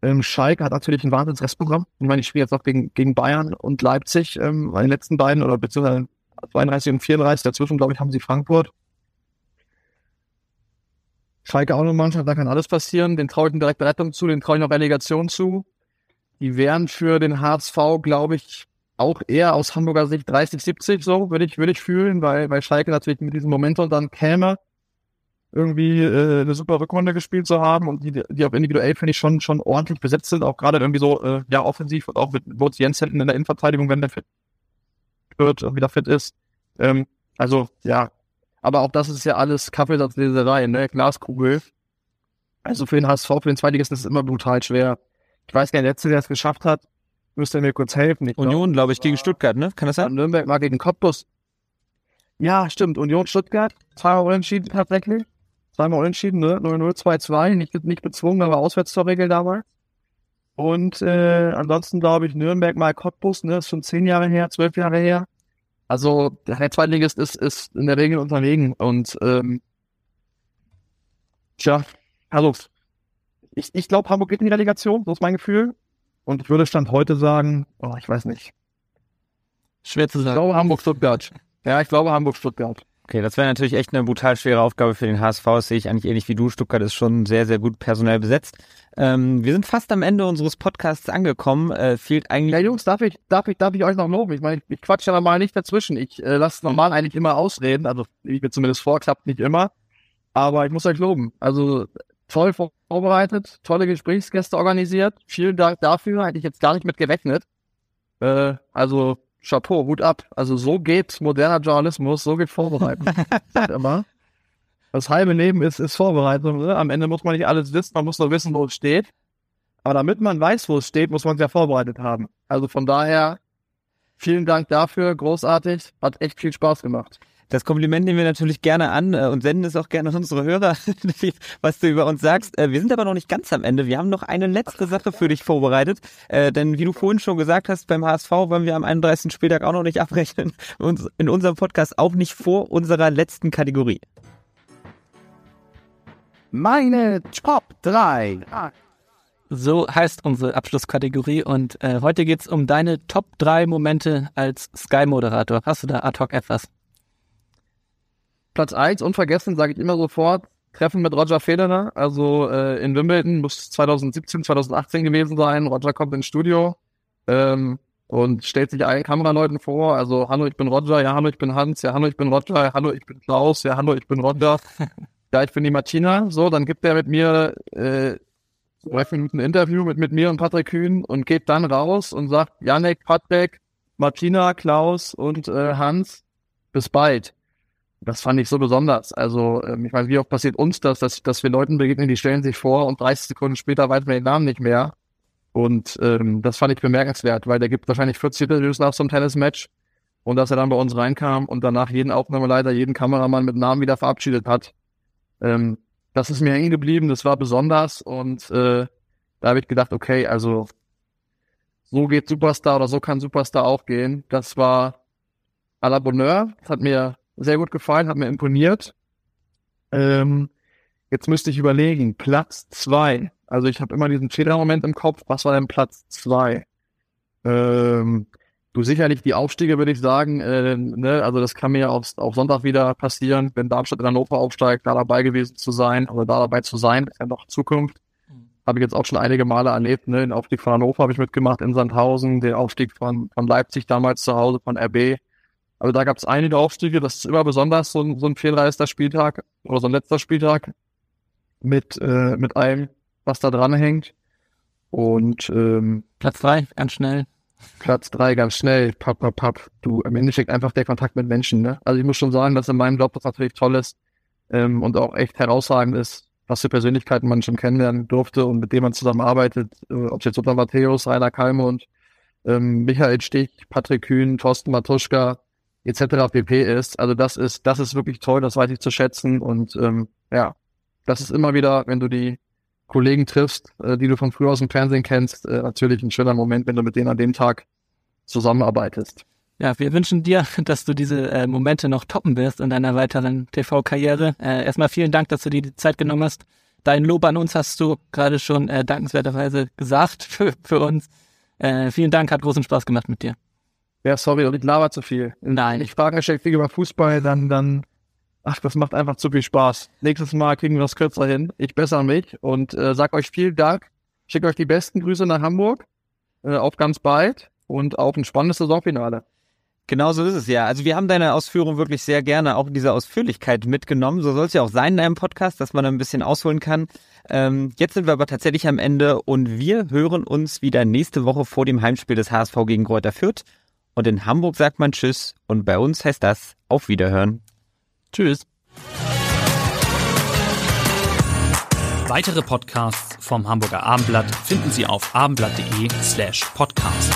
Ähm, Schalke hat natürlich ein wahnsinns Restprogramm. Ich meine, ich spiele jetzt auch gegen, gegen Bayern und Leipzig, ähm, bei den letzten beiden, oder beziehungsweise 32 und 34, dazwischen, glaube ich, haben sie Frankfurt. Schalke auch eine Mannschaft, da kann alles passieren. Den traue ich eine direkte Rettung zu, den traue ich noch Relegation zu. Die wären für den HSV, glaube ich, auch eher aus Hamburger Sicht 30, 70, so würde ich, würde ich fühlen, weil, weil Schalke natürlich mit diesem Momentum dann käme irgendwie äh, eine super Rückrunde gespielt zu haben und die, die auch individuell finde ich schon schon ordentlich besetzt sind, auch gerade irgendwie so äh, ja offensiv und auch mit Boris Jens hinten in der Innenverteidigung, wenn der fit wird und wieder fit ist. Ähm, Also, ja. Aber auch das ist ja alles Kaffeesatzleserei, ne? Glaskugel. Also für den HSV, für den Zweitligisten ist es immer brutal schwer. Ich weiß gar nicht, der Letzte, der es geschafft hat, müsste mir kurz helfen. Ich Union, glaube ich, gegen Stuttgart, ne? Kann das sein? Nürnberg mal gegen Cottbus. Ja, stimmt. Union Stuttgart, zweimal unentschieden tatsächlich. Zweimal unentschieden, ne? 0-0, 2-2, nicht, nicht bezwungen, aber auswärts zur Regel damals. Und äh, ansonsten glaube ich Nürnberg mal Cottbus, ne? Ist schon zehn Jahre her, zwölf Jahre her. Also der Zweitligist ist, ist in der Regel unterlegen und ähm, tja, also ich, ich glaube, Hamburg geht in die Relegation, so ist mein Gefühl. Und ich würde Stand heute sagen, oh, ich weiß nicht. Schwer zu Ich sagen. glaube Hamburg-Stuttgart. Ja, ich glaube Hamburg-Stuttgart. Okay, das wäre natürlich echt eine brutal schwere Aufgabe für den HSV. Das sehe ich eigentlich ähnlich wie du. Stuttgart ist schon sehr, sehr gut personell besetzt. Ähm, wir sind fast am Ende unseres Podcasts angekommen. Äh, fehlt eigentlich. Ja, Jungs, darf ich, darf ich, darf ich euch noch loben? Ich meine, ich, ich quatsch ja mal nicht dazwischen. Ich äh, lasse normal eigentlich immer ausreden. Also, ich mir zumindest vor, klappt nicht immer. Aber ich muss euch loben. Also, toll vor- vorbereitet, tolle Gesprächsgäste organisiert. Vielen Dank dafür. Hätte ich jetzt gar nicht mit gerechnet. Äh, also, Chapeau, Hut ab. Also, so geht moderner Journalismus, so geht Vorbereitung. Sagt immer. Das halbe Leben ist, ist Vorbereitung. Ne? Am Ende muss man nicht alles wissen, man muss nur wissen, wo es steht. Aber damit man weiß, wo es steht, muss man es ja vorbereitet haben. Also von daher, vielen Dank dafür, großartig, hat echt viel Spaß gemacht. Das Kompliment nehmen wir natürlich gerne an äh, und senden es auch gerne an unsere Hörer, was du über uns sagst. Äh, wir sind aber noch nicht ganz am Ende. Wir haben noch eine letzte Sache für dich vorbereitet. Äh, denn wie du vorhin schon gesagt hast, beim HSV wollen wir am 31. Spieltag auch noch nicht abrechnen. Und in unserem Podcast auch nicht vor unserer letzten Kategorie. Meine Top 3. So heißt unsere Abschlusskategorie und äh, heute geht's um deine Top 3 Momente als Sky-Moderator. Hast du da ad hoc etwas? Platz eins unvergessen, sage ich immer sofort, Treffen mit Roger Federer. Also äh, in Wimbledon muss 2017, 2018 gewesen sein. Roger kommt ins Studio ähm, und stellt sich allen Kameraleuten vor. Also, hallo, ich bin Roger. Ja, hallo, ich bin Hans. Ja, hallo, ich bin Roger. Hallo, ich bin Klaus. Ja, hallo, ich bin Roger. ja, ich bin die Martina. So, dann gibt er mit mir äh, drei Minuten Interview mit, mit mir und Patrick Kühn und geht dann raus und sagt, Janek, Patrick, Martina, Klaus und äh, Hans, bis bald. Das fand ich so besonders. Also, ähm, ich meine, wie oft passiert uns das, dass, dass wir Leuten begegnen, die stellen sich vor und 30 Sekunden später weiß man den Namen nicht mehr. Und ähm, das fand ich bemerkenswert, weil der gibt wahrscheinlich 40 Interviews nach so einem Tennismatch und dass er dann bei uns reinkam und danach jeden Aufnahmeleiter, jeden Kameramann mit Namen wieder verabschiedet hat. Ähm, das ist mir hängen geblieben, das war besonders und äh, da habe ich gedacht, okay, also so geht Superstar oder so kann Superstar auch gehen. Das war à la Bonheur, das hat mir sehr gut gefallen, hat mir imponiert. Ähm, jetzt müsste ich überlegen, Platz zwei. Also ich habe immer diesen Fehlermoment im Kopf. Was war denn Platz zwei? Ähm, du sicherlich die Aufstiege, würde ich sagen. Äh, ne? Also das kann mir ja auch, auch Sonntag wieder passieren, wenn Darmstadt in Hannover aufsteigt, da dabei gewesen zu sein oder da dabei zu sein, ist ja noch Zukunft. Habe ich jetzt auch schon einige Male erlebt. Ne? Den Aufstieg von Hannover habe ich mitgemacht in Sandhausen, den Aufstieg von, von Leipzig damals zu Hause, von RB. Also da gab es einige Aufstiege, das ist immer besonders so ein, so ein fehlreister Spieltag oder so ein letzter Spieltag mit, äh, mit allem, was da dran hängt. Und ähm, Platz 3, ganz schnell. Platz drei ganz schnell, papp, papp, papp. Du, am Ende steckt einfach der Kontakt mit Menschen, ne? Also ich muss schon sagen, dass in meinem Job das natürlich toll ist ähm, und auch echt herausragend ist, was für Persönlichkeiten man schon kennenlernen durfte und mit denen man zusammenarbeitet, äh, ob es jetzt Lothar Matthäus, Rainer Kalmund, ähm, Michael Stich, Patrick Kühn, Thorsten Matuschka, etc. pp. ist. Also das ist, das ist wirklich toll, das weiß ich zu schätzen und ähm, ja, das ist immer wieder, wenn du die Kollegen triffst, äh, die du von früher aus dem Fernsehen kennst, äh, natürlich ein schöner Moment, wenn du mit denen an dem Tag zusammenarbeitest. Ja, wir wünschen dir, dass du diese äh, Momente noch toppen wirst in deiner weiteren TV-Karriere. Äh, erstmal vielen Dank, dass du dir die Zeit genommen hast. Dein Lob an uns hast du gerade schon äh, dankenswerterweise gesagt für, für uns. Äh, vielen Dank, hat großen Spaß gemacht mit dir. Ja, sorry, und ich laber zu viel. Nein. Ich Fragen gestellt kriege über Fußball, dann, dann, ach, das macht einfach zu viel Spaß. Nächstes Mal kriegen wir das kürzer hin. Ich bessere mich und äh, sag euch vielen Dank. Schicke euch die besten Grüße nach Hamburg. Äh, auf ganz bald und auf ein spannendes Saisonfinale. Genau so ist es ja. Also wir haben deine Ausführung wirklich sehr gerne auch in dieser Ausführlichkeit mitgenommen. So soll es ja auch sein in einem Podcast, dass man ein bisschen ausholen kann. Ähm, jetzt sind wir aber tatsächlich am Ende und wir hören uns wieder nächste Woche vor dem Heimspiel des HSV gegen Kräuter Fürth. Und in Hamburg sagt man Tschüss und bei uns heißt das Auf Wiederhören. Tschüss. Weitere Podcasts vom Hamburger Abendblatt finden Sie auf abendblatt.de slash podcast.